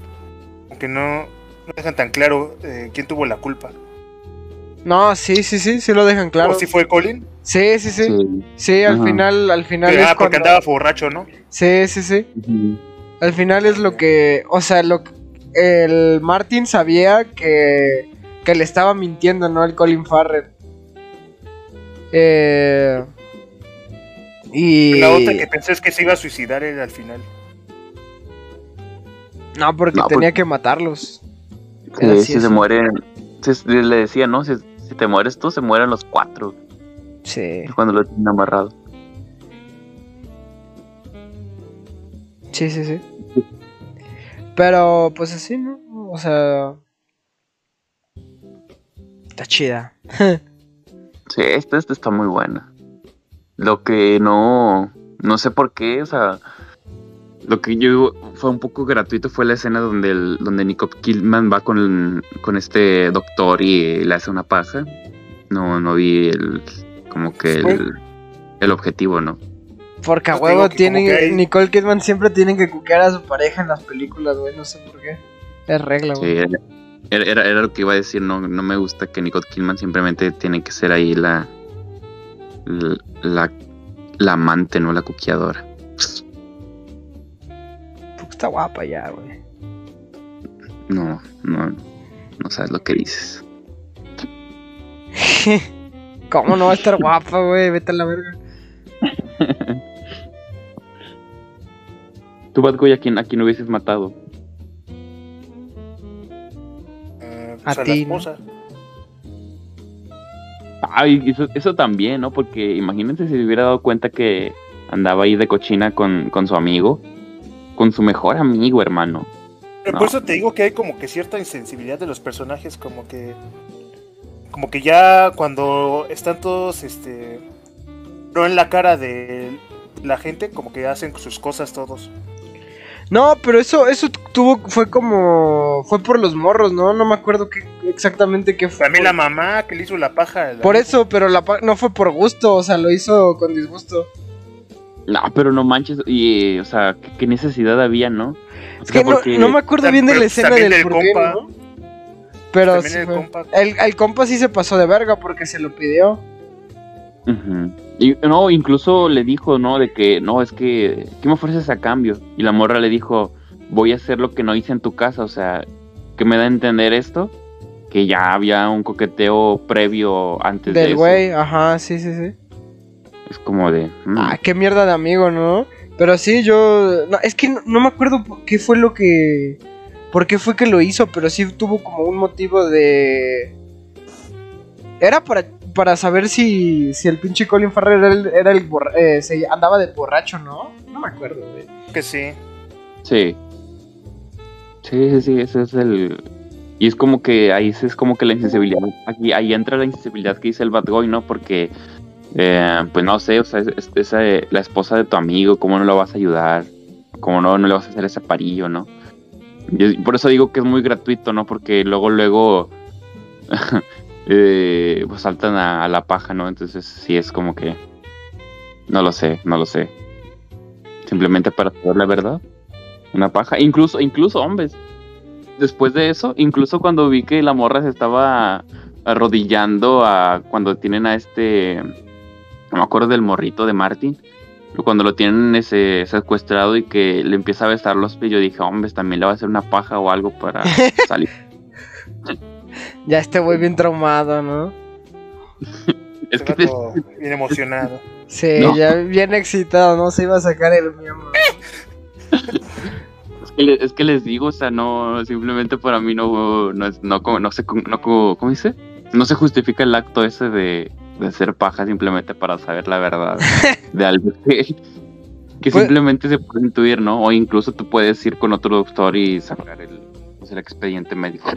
aunque no, no dejan tan claro eh, quién tuvo la culpa. No, sí, sí, sí, sí lo dejan claro. O si fue Colin. Sí, sí, sí. Sí, al Ajá. final, al final ah, es porque cuando- andaba borracho, ¿no? Sí, sí, sí. Al final es lo que... O sea, lo que- El Martin sabía que... Que le estaba mintiendo, ¿no? El Colin Farrell. Eh... Y... La otra que pensé es que se iba a suicidar él al final. No, porque No, tenía porque- que matarlos. Sí, si se mueren, si- le decía, ¿no? Si, si te mueres tú, se mueren los cuatro. Sí. Cuando lo tienen amarrado. Sí, sí, sí. Pero, pues así, ¿no? O sea... Está chida. Sí, esta, esta está muy buena. Lo que no, no sé por qué, o sea, lo que yo digo fue un poco gratuito fue la escena donde el, donde Nicole Kidman va con, con este doctor y le hace una paja. No, no vi el, como que el, el objetivo, ¿no? Porque a Pues huevo que tiene... como que hay- Nicole Kidman siempre tiene que cuquear a su pareja en las películas, güey. No sé por qué. Es regla, Sí, güey. era, era, era lo que iba a decir, no, no me gusta que Nicole Kidman simplemente tiene que ser ahí la, la, la, la amante, no la cuqueadora. Porque está guapa ya, güey. No, no, no sabes lo que dices. ¿Cómo no va a estar guapa, güey? Vete a la verga. Tú, Bad Boy, a quién, a quién hubieses matado. A ti, la ¿no? esposa. Ay, eso, eso también, ¿no? Porque imagínense si se hubiera dado cuenta que andaba ahí de cochina con, con su amigo. Con su mejor amigo, hermano. Pero No. Por eso te digo que hay como que cierta insensibilidad de los personajes, como que. Como que ya cuando están todos, este. No en la cara de la gente, como que hacen sus cosas todos. No, pero eso, eso tuvo, fue como, fue por los morros, ¿no? No me acuerdo qué, exactamente qué fue. También la mamá que le hizo la paja. la- Por eso, pero la pa- no fue por gusto, o sea, lo hizo con disgusto. No, pero no manches, y, o sea, ¿qué, qué necesidad había, no? O Es sea, que no, porque- no me acuerdo bien de la escena del del por qué, compa. ¿no? Pero sí el compa. el, el compa sí se pasó de verga porque se lo pidió. Y no, incluso le dijo, ¿no? De que, no, es que, ¿qué me ofreces a cambio? Y la morra le dijo, voy a hacer lo que no hice en tu casa, o sea, ¿qué me da a entender esto? Que ya había un coqueteo previo antes de Del güey, ajá, sí, sí, sí. Es como de... mm. Ah, qué mierda de amigo, ¿no? Pero sí, yo. No, es que no, no me acuerdo qué fue lo que. ¿Por qué fue que lo hizo? Pero sí tuvo como un motivo de. Era para, para saber si, si el pinche Colin Farrell era el. Era el borra- eh, se andaba de borracho, ¿no? No me acuerdo, güey. Que sí. Sí. Sí, sí, sí, ese es el... Y es como que ahí sí es como que la insensibilidad, aquí, ahí entra la insensibilidad que dice el Bad Boy, ¿no? Porque, eh, pues no sé, o sea, es, eh, la esposa de tu amigo, ¿cómo no lo vas a ayudar? ¿Cómo no, no le vas a hacer ese parillo, no? Y por eso digo que es muy gratuito, ¿no? Porque luego, luego, eh, pues saltan a, a la paja, ¿no? Entonces sí es como que, no lo sé, no lo sé. Simplemente para saber la verdad una paja. Incluso, incluso hombres. Después de eso, incluso cuando vi que la morra se estaba arrodillando a cuando tienen a este, no me acuerdo del morrito de Martin, cuando lo tienen ese secuestrado y que le empieza a besar los pies, yo dije, hombres, también le va a hacer una paja o algo para salir. Ya este güey bien traumado, ¿no? es que bien emocionado. Sí, No. ya bien excitado, ¿no? Se iba a sacar el miembro. Es que, le- es que les digo, o sea, no, simplemente para mí no, no, es, no, como- no sé, cómo- no, ¿cómo dice? No se justifica el acto ese de, de hacer paja simplemente para saber la verdad de algo que, que Pues- simplemente se puede intuir, ¿no? O incluso tú puedes ir con otro doctor y sacar el, pues, el expediente médico.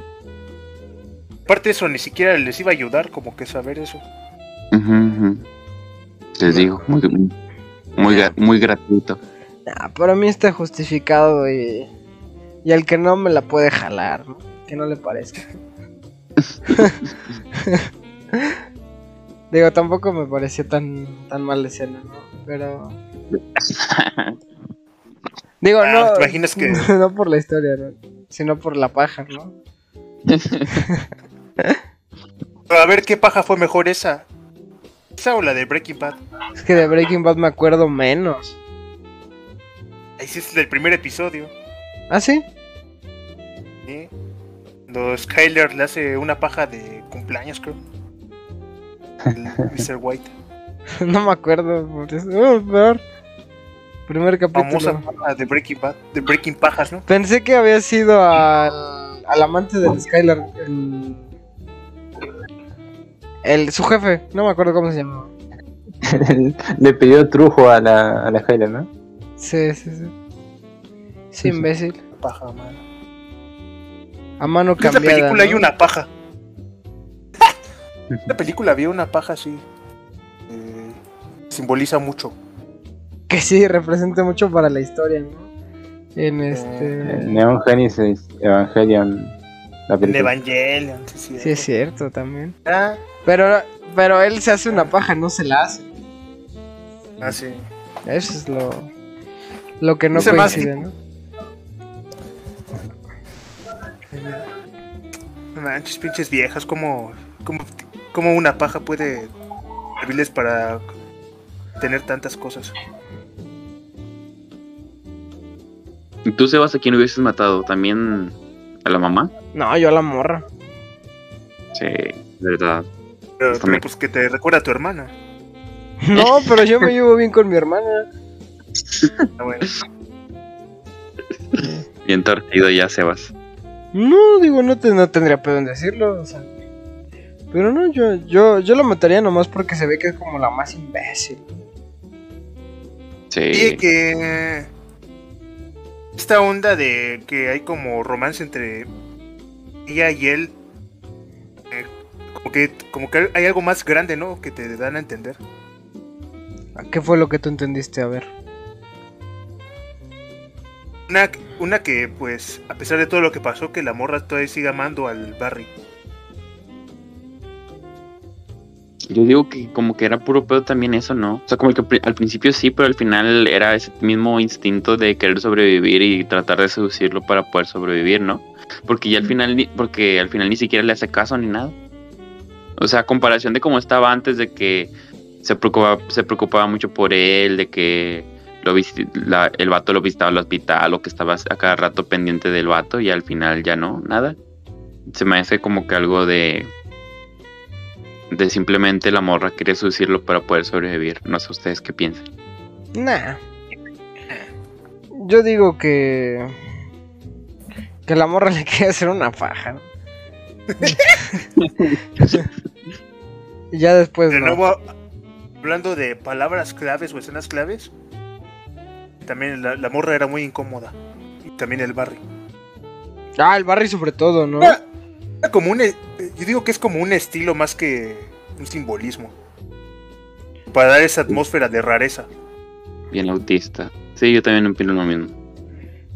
Aparte de eso, ni siquiera les iba a ayudar como que saber eso. Les digo, muy, muy, gra- muy gratuito. Nah, para mí está justificado y. Y el que no me la puede jalar, ¿no? Que no le parezca. Digo, tampoco me pareció tan, tan mala escena, ¿no? Pero. Digo, Ah, no. ¿te imaginas que- No por la historia, ¿no? Sino por la paja, ¿no? Pero a ver qué paja fue mejor esa. ¿Esa o la de Breaking Bad? Es que de Breaking Bad me acuerdo menos. Ahí sí es del primer episodio. ¿Ah, sí? ¿sí? Cuando Skyler le hace una paja de cumpleaños, creo. El Mr. White. no me acuerdo. Oh, peor. Primer capítulo. Famosa paja de Breaking Bad. De Breaking Pajas, ¿no? Pensé que había sido al, al amante del Skylar, el, el su jefe, no me acuerdo cómo se llamaba. Le pidió trujo a la, a la ¿no? Sí, sí, sí. Sí, imbécil. Paja, mano. A mano En esta cambiada. película hay una paja. En esta película había una paja así. eh, simboliza mucho. Que sí, representa mucho para la historia, ¿no? En Eh, este... Neon Genesis Evangelion. Película. Evangelion, sí, es cierto también. Ah, Pero, pero él se hace una paja, no se la hace. ah, sí. Eso es lo, lo que no más- coincide, ¿no? No manches, pinches viejas, como, como, como una paja puede servirles para tener tantas cosas. ¿Y tú, Sebas, a quién hubieses matado? ¿También a la mamá? No, yo a la morra. Sí, verdad. Pero, pero, pues que te recuerda a tu hermana. No, pero yo me llevo bien con mi hermana. Ah, bueno. Bien torcido ya, Sebas. No, digo, no, te- no tendría pedo en decirlo, o sea. Pero no, yo, yo, yo la mataría nomás porque se ve que es como la más imbécil. Y Sí. que esta onda de que hay como romance entre ella y él, eh, como que como que hay algo más grande, ¿no? Que te dan a entender. ¿Qué fue lo que tú entendiste? A ver. Una, una que, pues, a pesar de todo lo que pasó, que la morra todavía sigue amando al Barry. Yo digo que como que era puro pedo también eso, ¿no? O sea, como que al principio sí, pero al final era ese mismo instinto de querer sobrevivir y tratar de seducirlo para poder sobrevivir, ¿no? Porque ya al final ni, porque al final ni siquiera le hace caso ni nada. O sea, a comparación de cómo estaba antes de que se preocupaba, se preocupaba mucho por él, de que lo la- el vato lo visitaba al hospital o que estaba a cada rato pendiente del vato y al final ya no, nada. Se me hace como que algo de de simplemente la morra quiere seducirlo para poder sobrevivir. No sé ustedes qué piensan. Nah. Yo digo que. Que la morra le quiere hacer una faja. ¿no? y ya después De no. nuevo, hablando de palabras claves o escenas claves, también la, la morra era muy incómoda. Y también el Barry. Ah, el Barry sobre todo, ¿no? Ah. Como un, yo digo que es como un estilo más que un simbolismo. Para dar esa atmósfera de rareza. Bien autista. Sí, yo también opino lo mismo.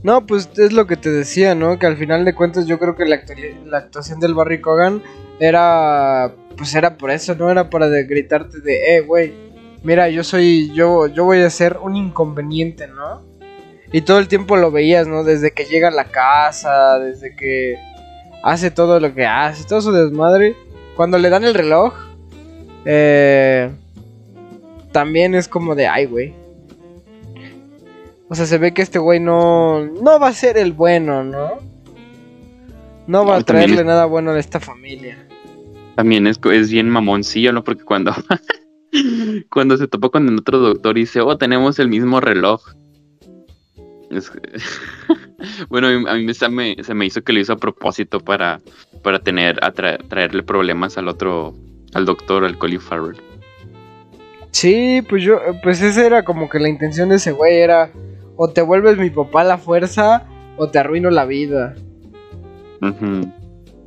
No, pues es lo que te decía, ¿no? Que al final de cuentas yo creo que la, la actuación del Barry Cogan era, pues era por eso, ¿no? Era para de gritarte de, eh, güey, mira, yo soy, yo, yo voy a ser un inconveniente, ¿no? Y todo el tiempo lo veías, ¿no? Desde que llega a la casa, desde que hace todo lo que hace, todo su desmadre. Cuando le dan el reloj, eh, también es como de, ay, güey. O sea, se ve que este güey no, no va a ser el bueno, ¿no? No va No, a traerle es- nada bueno a esta familia. También es, es bien mamoncillo, ¿no? Porque cuando, cuando se topa con el otro doctor y dice, oh, tenemos el mismo reloj. Es- bueno, a mí, se, me, se me hizo que lo hizo a propósito para, para tener, atra- traerle problemas al otro, al doctor, al Colin Farrell. Sí, pues yo, pues esa era como que la intención de ese güey era o te vuelves mi papá a la fuerza o te arruino la vida.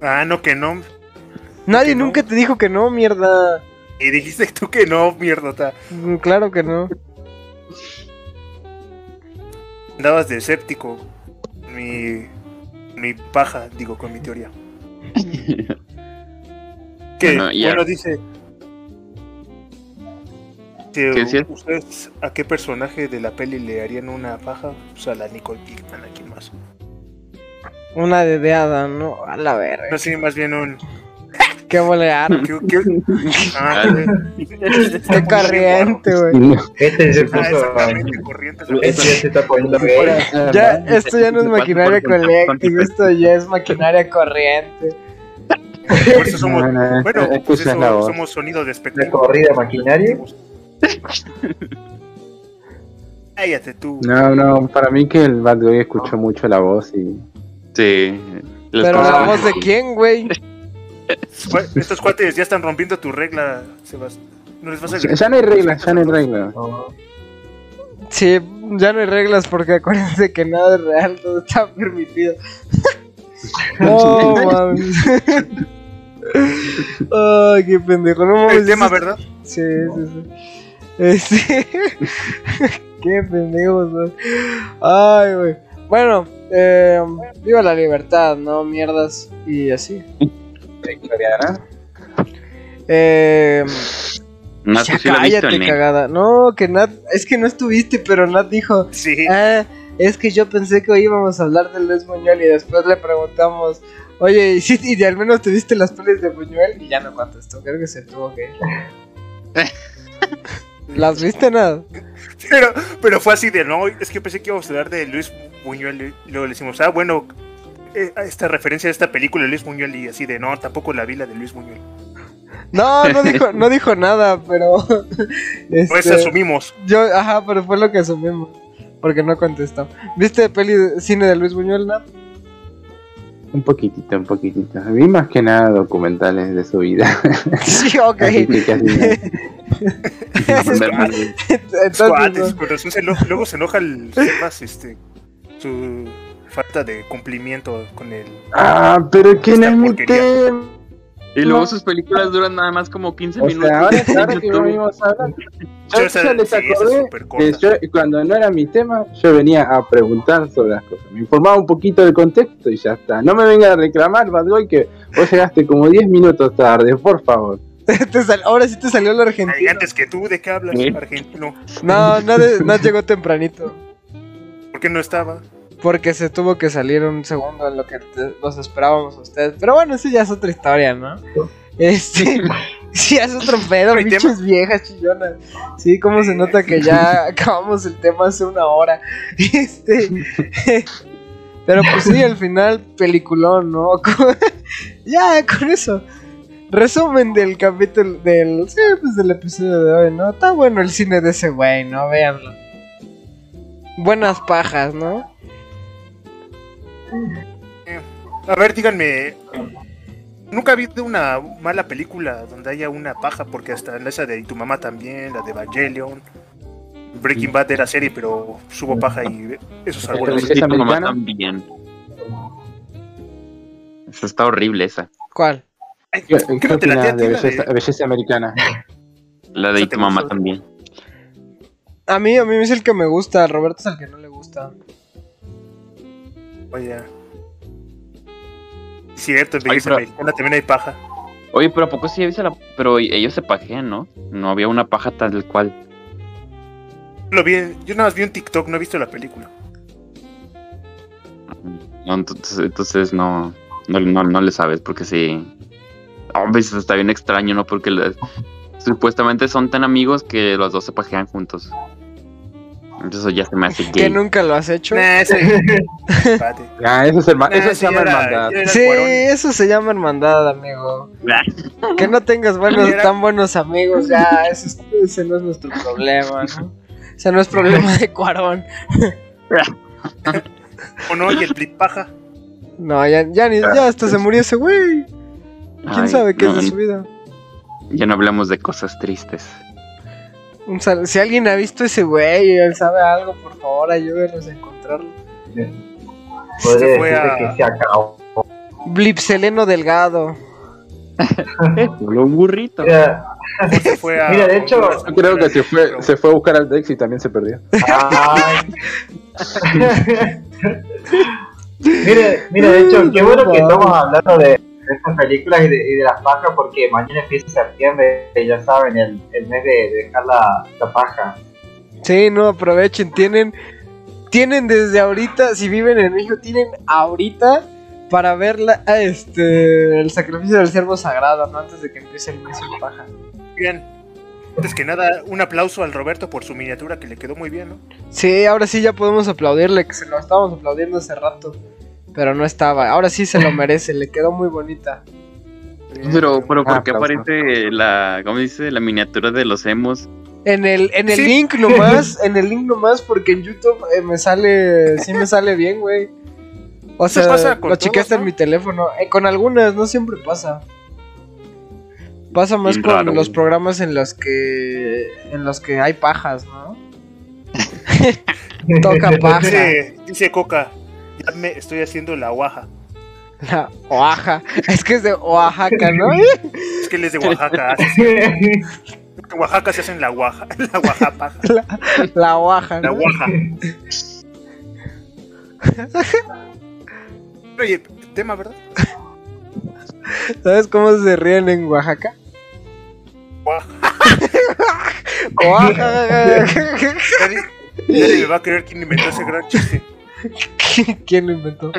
Ah, no, que no. Nadie Que no. nunca te dijo que no, mierda. Y dijiste tú que no, mierda. Mm, Claro que no. Andabas de escéptico. Mi. Mi paja, digo, con mi teoría. Que, Bueno, ya. bueno, dice. que ¿Qué? ¿Ustedes a qué personaje de la peli le harían una paja? O sea, la Nicole Kidman, ¿a quién más? Una dedeada, ¿no? A la verga. No sé, más bien un. Qué bolear. ¿Qué, qué? Ah, Qué corriente, güey. Este se Ah, puso. exactamente, corriente. Este ya se está poniendo. Ya, esto ya no es maquinaria colectiva, esto ya es maquinaria corriente. Por eso somos. No, no, Bueno, pues eso, somos sonido despectivo. corrida maquinaria. Cállate tú. No, no, para mí que el Bad Boy escuchó mucho la voz y. Sí. Pero la voz de quién, güey. Estos cuates ya están rompiendo tu regla, Sebastián. No les vas a Ya, ya no hay reglas, ya no hay reglas. No. Sí, ya no hay reglas porque acuérdense que nada es real, todo está permitido. No mames. Ay, qué pendejo, no mames. El tema, ¿verdad? Sí, sí, sí. Este. qué pendejos, güey. Ay, güey. Bueno, eh, viva la libertad, ¿no? Mierdas y así. Eh, No, ya cállate, cagada. No, que Nat. Es que no estuviste, pero Nat dijo. Sí. Ah, es que yo pensé que hoy íbamos a hablar de Luis Buñuel y después le preguntamos, oye, ¿y, y al menos tuviste las pelis de Buñuel? Y ya no contestó, creo que se tuvo que ir. ¿Las viste nada? Pero, pero fue así de no, es que pensé que íbamos a hablar de Luis Buñuel. Y luego le decimos, ah, bueno, esta referencia a esta película de Luis Buñuel. Y así de no, tampoco la vi la de Luis Buñuel. No, no dijo, no dijo nada, pero... Pues este, asumimos. yo, ajá, pero fue lo que asumimos, porque no contestó. ¿Viste peli de cine de Luis Buñuel, Nat? Un poquitito, un poquitito. Vi más que nada documentales de su vida. Sí, ok. Así que casi nada. Entonces, con razón se eno- luego se enoja el Sebas, este, su falta de cumplimiento con el. Ah, pero que no Esta es mi tema. Y luego No. sus películas duran nada más como 15 O minutos. sea, ahora, ahora que hablar. Sí, Yo ya les sí, es acordé corta. yo, cuando no era mi tema, yo venía a preguntar sobre las cosas. Me informaba un poquito del contexto y ya está. No me venga a reclamar, Bad Boy, que vos llegaste como 10 minutos tarde, por favor. Te sal- Ahora sí te salió el Ay, argentino. antes que tú, ¿de qué hablas? Sí. Argentino. No, no, de- no llegó tempranito. ¿Por qué no estaba? Porque se tuvo que salir un segundo en lo que los esperábamos a ustedes. Pero bueno, eso ya es otra historia, ¿no? Este. Sí, es otro pedo, pinches viejas chillonas. Sí, como se nota que ya acabamos el tema hace una hora. Este. Pero pues sí, al final, peliculón, ¿no? ya, con eso. Resumen del capítulo del. Sí, pues del episodio de hoy, ¿no? Está bueno el cine de ese güey, ¿no? Véanlo. Buenas pajas, ¿no? A ver, díganme. Nunca ha habido una mala película donde haya una paja, porque hasta en esa de tu mamá también, la de Evangelion. Breaking Bad era serie, pero subo paja y eso es algo. Pero Sí, ¿Es tu mamá americana? también. Esa está horrible esa. ¿Cuál? Ay, ¿Qué, ¿qué qué no te la de la belleza, americana? La de tu mamá también. A mí, a mí es el que me gusta, Roberto es el que no le gusta. Oye. Cierto, en pero- americana también hay paja. Oye, pero ¿a poco sí viste la... Pero ellos se pajean, ¿no? No había una paja tal cual. Lo vi, yo nada más vi un TikTok, no he visto la película. No, entonces, entonces no, no, no, no le sabes, porque sí. Hombre, eso está bien extraño, ¿no? Porque supuestamente son tan amigos que los dos se pajean juntos. Entonces eso ya se me hace Que gay. nunca lo has hecho. Nah, ese- Espérate. Ah, eso, es herma- Nah, eso se llama hermandad. Sí, eso se llama hermandad, amigo. Que no tengas buenos, Era- tan buenos amigos, ya, ese, es- ese no es nuestro problema, ¿no? Ese no es problema de Cuarón. O no, y el blip paja. No, ya, ya, ni- ya hasta se murió ese güey. ¿Quién Ay, sabe qué es no, de su vida? Ya no hablamos de cosas tristes. Un sal- si alguien ha visto ese güey y él sabe algo, por favor, ayúdenos a encontrarlo. Podría Se fue a- que se acabó. Blipseleno Delgado. Un burrito. Mira, Se fue a- Mira, de hecho- Yo creo que se fue, se fue a buscar al Dex y también se perdió. ay. mira, mira, de hecho, qué bueno que estamos hablando de, de estas películas y de, y de las pajas porque mañana empieza septiembre y ya saben, el, el mes de, de dejar la, la paja. Sí, no, aprovechen, tienen, tienen desde ahorita, si viven en México, tienen ahorita para ver la- ah, este, el sacrificio del ciervo sagrado, ¿no? Antes de que empiece el mes sin paja. Bien. Antes que nada, un aplauso al Roberto por su miniatura que le quedó muy bien, ¿no? Sí, ahora sí ya podemos aplaudirle, que se lo estábamos aplaudiendo hace rato, pero no estaba. Ahora sí se lo merece, le quedó muy bonita. Pero, pero ¿por Ah, qué aplauso. aparece la, ¿cómo dice? La miniatura de los emos. En el, en el Sí. link nomás, en el link nomás, porque en YouTube eh, me sale, sí me sale bien, güey. O sea, pasa con lo chequeaste en mi teléfono. Eh, con algunas, no siempre pasa. Pasa más Bien con raro, los programas en los que en los que hay pajas, ¿no? Toca paja. Dice, dice Coca, me estoy haciendo la guaja. La Oaxaca. Es que es de Oaxaca, ¿no? Es que él es de Oaxaca. En Oaxaca se hacen la guaja. La guajapaja. La. La ¿no? guaja. Oye, tema, ¿verdad? ¿Sabes cómo se ríen en Oaxaca? Guaja. Oaxaca. Nadie, nadie me va a creer quién inventó ese gran chiste. ¿Quién lo inventó?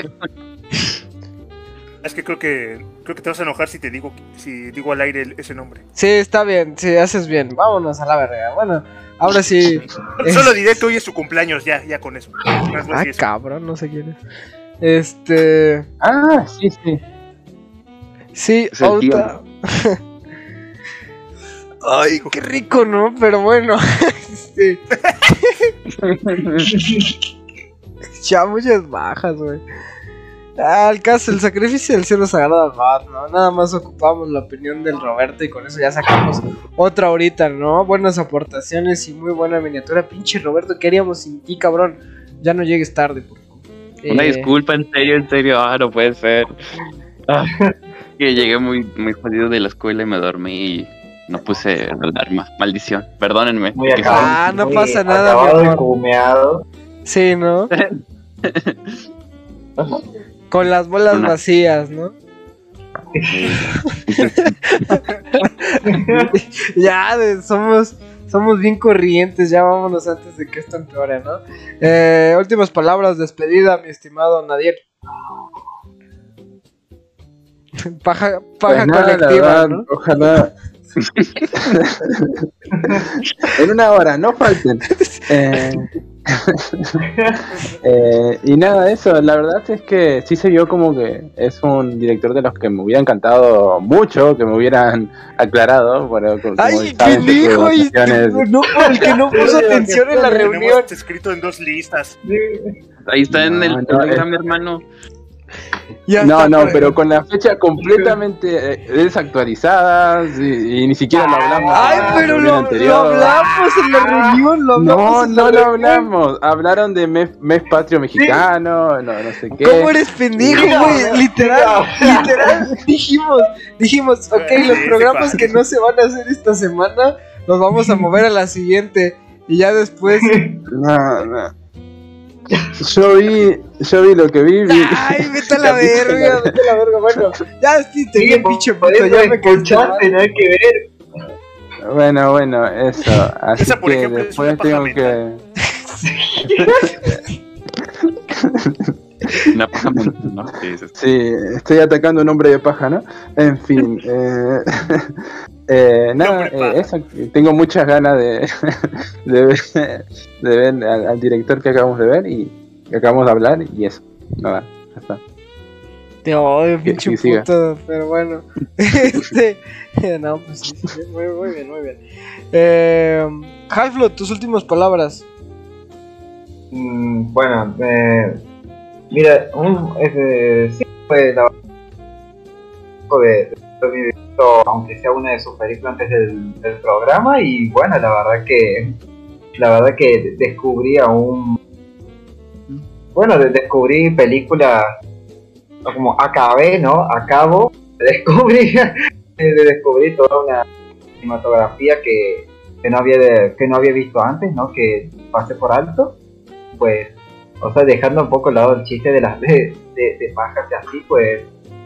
Es que creo que creo que te vas a enojar si te digo si digo al aire el- ese nombre. Sí, está bien, sí, haces bien. Vámonos a la verga. Bueno, ahora sí. Solo diré que hoy es su cumpleaños, ya, ya con eso. Más Ah, eso. cabrón, no sé quién es. Este. Ah, sí, sí. Sí, Es ahorita. Ay, qué rico, ¿no? Pero bueno. este, ya muchas bajas, güey. Ah, el caso, el sacrificio del cielo sagrado God, ¿no? Nada más ocupamos la opinión del Roberto y con eso ya sacamos otra ahorita, ¿no? Buenas aportaciones y muy buena miniatura. Pinche Roberto, ¿qué haríamos sin ti, cabrón? Ya no llegues tarde, por favor. Una Eh, disculpa, en serio, en serio. Ah, no puede ser. Ah, que llegué muy, muy jodido de la escuela y me dormí y no puse alarma. Maldición. Perdónenme. Muy. Ah, no pasa nada, mi amor. Sí, ¿no? Con las bolas Una- vacías, ¿no? ya, de- somos, somos bien corrientes, ya vámonos antes de que esto empeore, ¿no? Eh, últimas palabras, despedida, mi estimado Nadier. Paja, paja Pues nada, colectiva, verdad, ¿no? Ojalá. en una hora, no falten. Eh, eh, y nada, eso, la verdad es que sí se vio como que es un director de los que me hubiera encantado mucho, que me hubieran aclarado. Bueno, como Ay, saben, qué votaciones- no, el que no puso atención en la reunión. escrito en dos listas. Ahí está en el no, Telegram, hermano. Ya No, no, por- pero con la fecha completamente eh, desactualizada y, y ni siquiera lo hablamos. Ay, pero lo, hablamos en la reunión, lo hablamos. No, no lo hablamos. Hablaron de mes, mes patrio mexicano, no, no sé qué. ¿Cómo eres pendejo, güey? Literal, literal. Dijimos, dijimos, ok, los programas que no se van a hacer esta semana, los vamos a mover a la siguiente. Y ya después. No, no. Yo vi, yo vi lo que vi. vi- Ay, vete a la verga, vete a la verga. Bueno, ya despídete bien, pinche por puto. eso Ya me escuchaste, nada que ver. Bueno, bueno, eso. Así Esa, por que ejemplo, es después una paja tengo que. Una paja mental, ¿no? Sí, sí, sí. Estoy atacando a un hombre de paja, ¿no? En fin, eh, eh, nada, eh, eso, tengo muchas ganas de, de ver, de ver al, al director que acabamos de ver y que acabamos de hablar y eso, nada, ya está. Te odio, pinche puto. Pero bueno. Este. No, pues sí, sí, muy, muy bien, muy bien. Eh, Halflo, tus últimas palabras. Mm, bueno, eh, mira, un, eh, sí fue la de, de aunque sea una de sus películas antes del, del programa y bueno, la verdad que la verdad que descubrí a un bueno, de- descubrí películas como acabé, ¿no? Acabo de descubrir de descubrir toda una cinematografía que, que no había que no había visto antes, ¿no? Que pasé por alto pues, o sea, dejando un poco al lado el chiste de las de, de, de pajas y así, pues,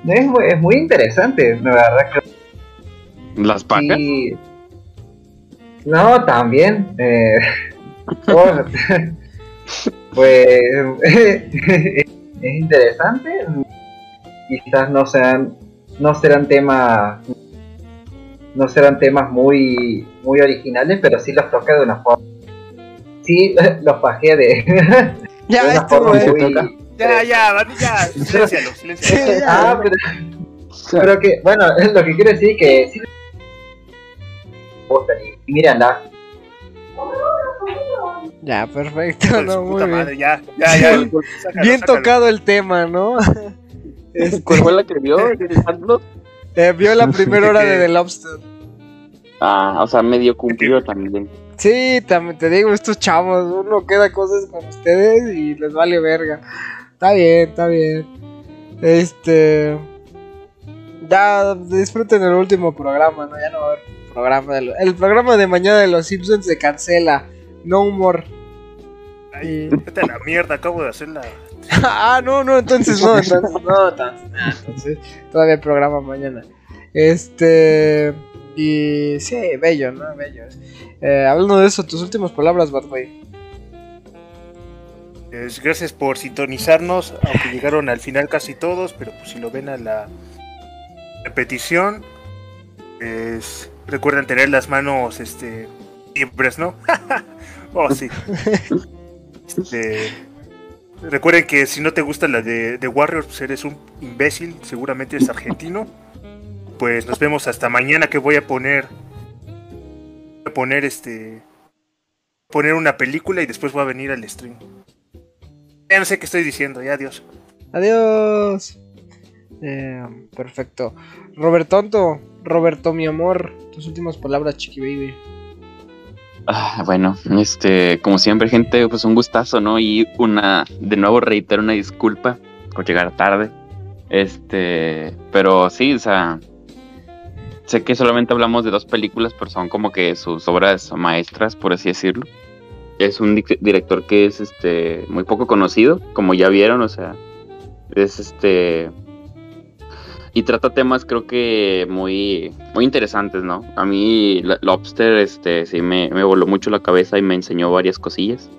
es, muy- es muy interesante, la verdad que Las pajas. No, también, eh, pues, es interesante, quizás no sean, no serán temas, no serán temas muy, muy originales, pero sí los toca de una forma, sí, los de, de Ya, eh. muy, Ya, ya, ya. Siléncialo. Sí, ya. Ah, pero, pero que, bueno, lo que quiero decir es que sí y, mírenla. Ya, perfecto. De No, muy puta bien. madre, ya, ya, ya. Sácalo, Bien sácalo. tocado el tema, ¿no? Este, ¿Cuál fue la que vio? Eh, vio la primera hora de The Lobster. Ah, o sea, medio cumplido también. Sí, también te digo, estos chavos, uno queda cosas con ustedes y les vale verga. Está bien, está bien. Este. Ya disfruten el último programa, ¿no? Ya no va a haber programa. de lo- el programa de mañana de los Simpsons se cancela. No humor. Ay, vete a la mierda, acabo de hacer la. ah, no, no, entonces no, entonces no, entonces, nah, entonces todavía hay programa mañana. Este. Y sí, bello, ¿no? Bello. Eh, hablando de eso, tus últimas palabras, Batway. Pues, gracias por sintonizarnos, aunque llegaron al final casi todos, pero pues si lo ven a la repetición, pues recuerden tener las manos este libres, ¿no? oh, sí. Este, recuerden que si no te gusta la de, Warriors, pues eres un imbécil, seguramente eres argentino. Pues nos vemos hasta mañana que voy a poner voy a poner este poner una película y después voy a venir al stream. Ya no sé qué estoy diciendo, ya adiós. Adiós. Eh, perfecto. Robertonto, Roberto, mi amor, tus últimas palabras, chiqui baby. Ah, bueno, este, como siempre, gente, pues un gustazo, ¿no? Y una, de nuevo reitero una disculpa por llegar tarde. Este, pero sí, o sea, sé que solamente hablamos de dos películas, pero son como que sus obras maestras, por así decirlo. Es un di- director que es, este, muy poco conocido, como ya vieron, o sea, es este, y trata temas creo que muy, muy interesantes, ¿no? A mí Lo- Lobster este, sí me, voló mucho la cabeza y me enseñó varias cosillas.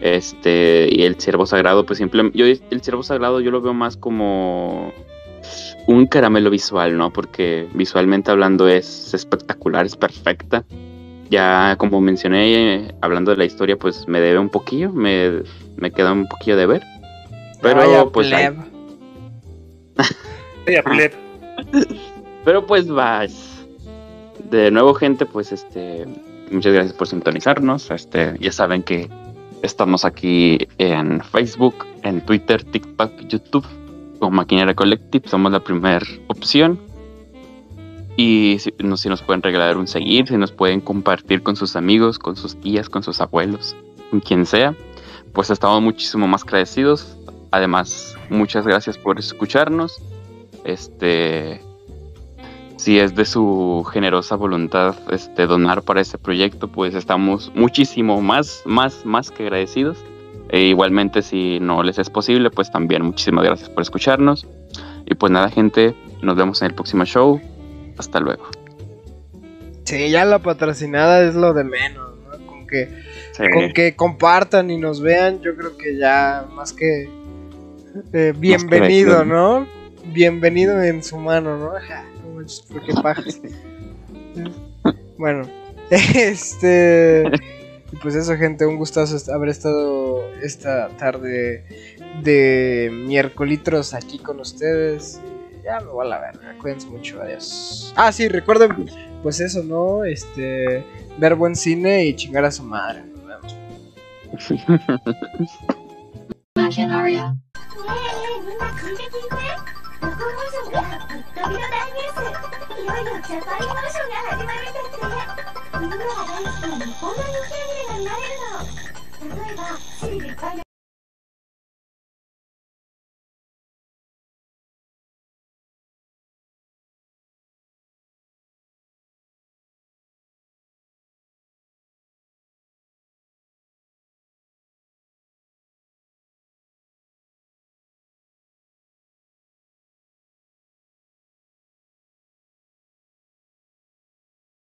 Este, y el ciervo sagrado, pues simplemente, yo el ciervo sagrado yo lo veo más como un caramelo visual, ¿no? Porque visualmente hablando es espectacular, es perfecta. Ya como mencioné, eh, hablando de la historia, pues me debe un poquillo, me, me queda un poquillo de ver. Pero Vaya pues pleb. Ella, pleb. Pero pues vas. De nuevo, gente, pues este. Muchas gracias por sintonizarnos. Este, ya saben que estamos aquí en Facebook, en Twitter, TikTok, YouTube, con Maquinaria Collective. Somos la primera opción. Y si, no, si nos pueden regalar un seguir, si nos pueden compartir con sus amigos, con sus tías, con sus abuelos, con quien sea, pues estamos muchísimo más agradecidos. Además, muchas gracias por escucharnos. Este, si es de su generosa voluntad este, donar para este proyecto, pues estamos muchísimo más, más, más que agradecidos. E igualmente, si no les es posible, pues también muchísimas gracias por escucharnos. Y pues nada, gente, nos vemos en el próximo show. Hasta luego. Sí, ya la patrocinada es lo de menos, ¿no? Con que, Sí. con que compartan y nos vean, yo creo que ya más que eh, bienvenido. ¿no? Bienvenido en su mano, ¿no? Pero qué pajas. bueno, este. Y Pues eso, gente, un gustazo haber estado esta tarde de miércoles aquí con ustedes. Y Ya me voy a la verga, cuídense mucho, adiós. Ah, sí, recuerden, pues eso, ¿no? Este, ver buen cine y chingar a su madre. Nos vemos. が大好きなれるの。例えばチーズいっぱいの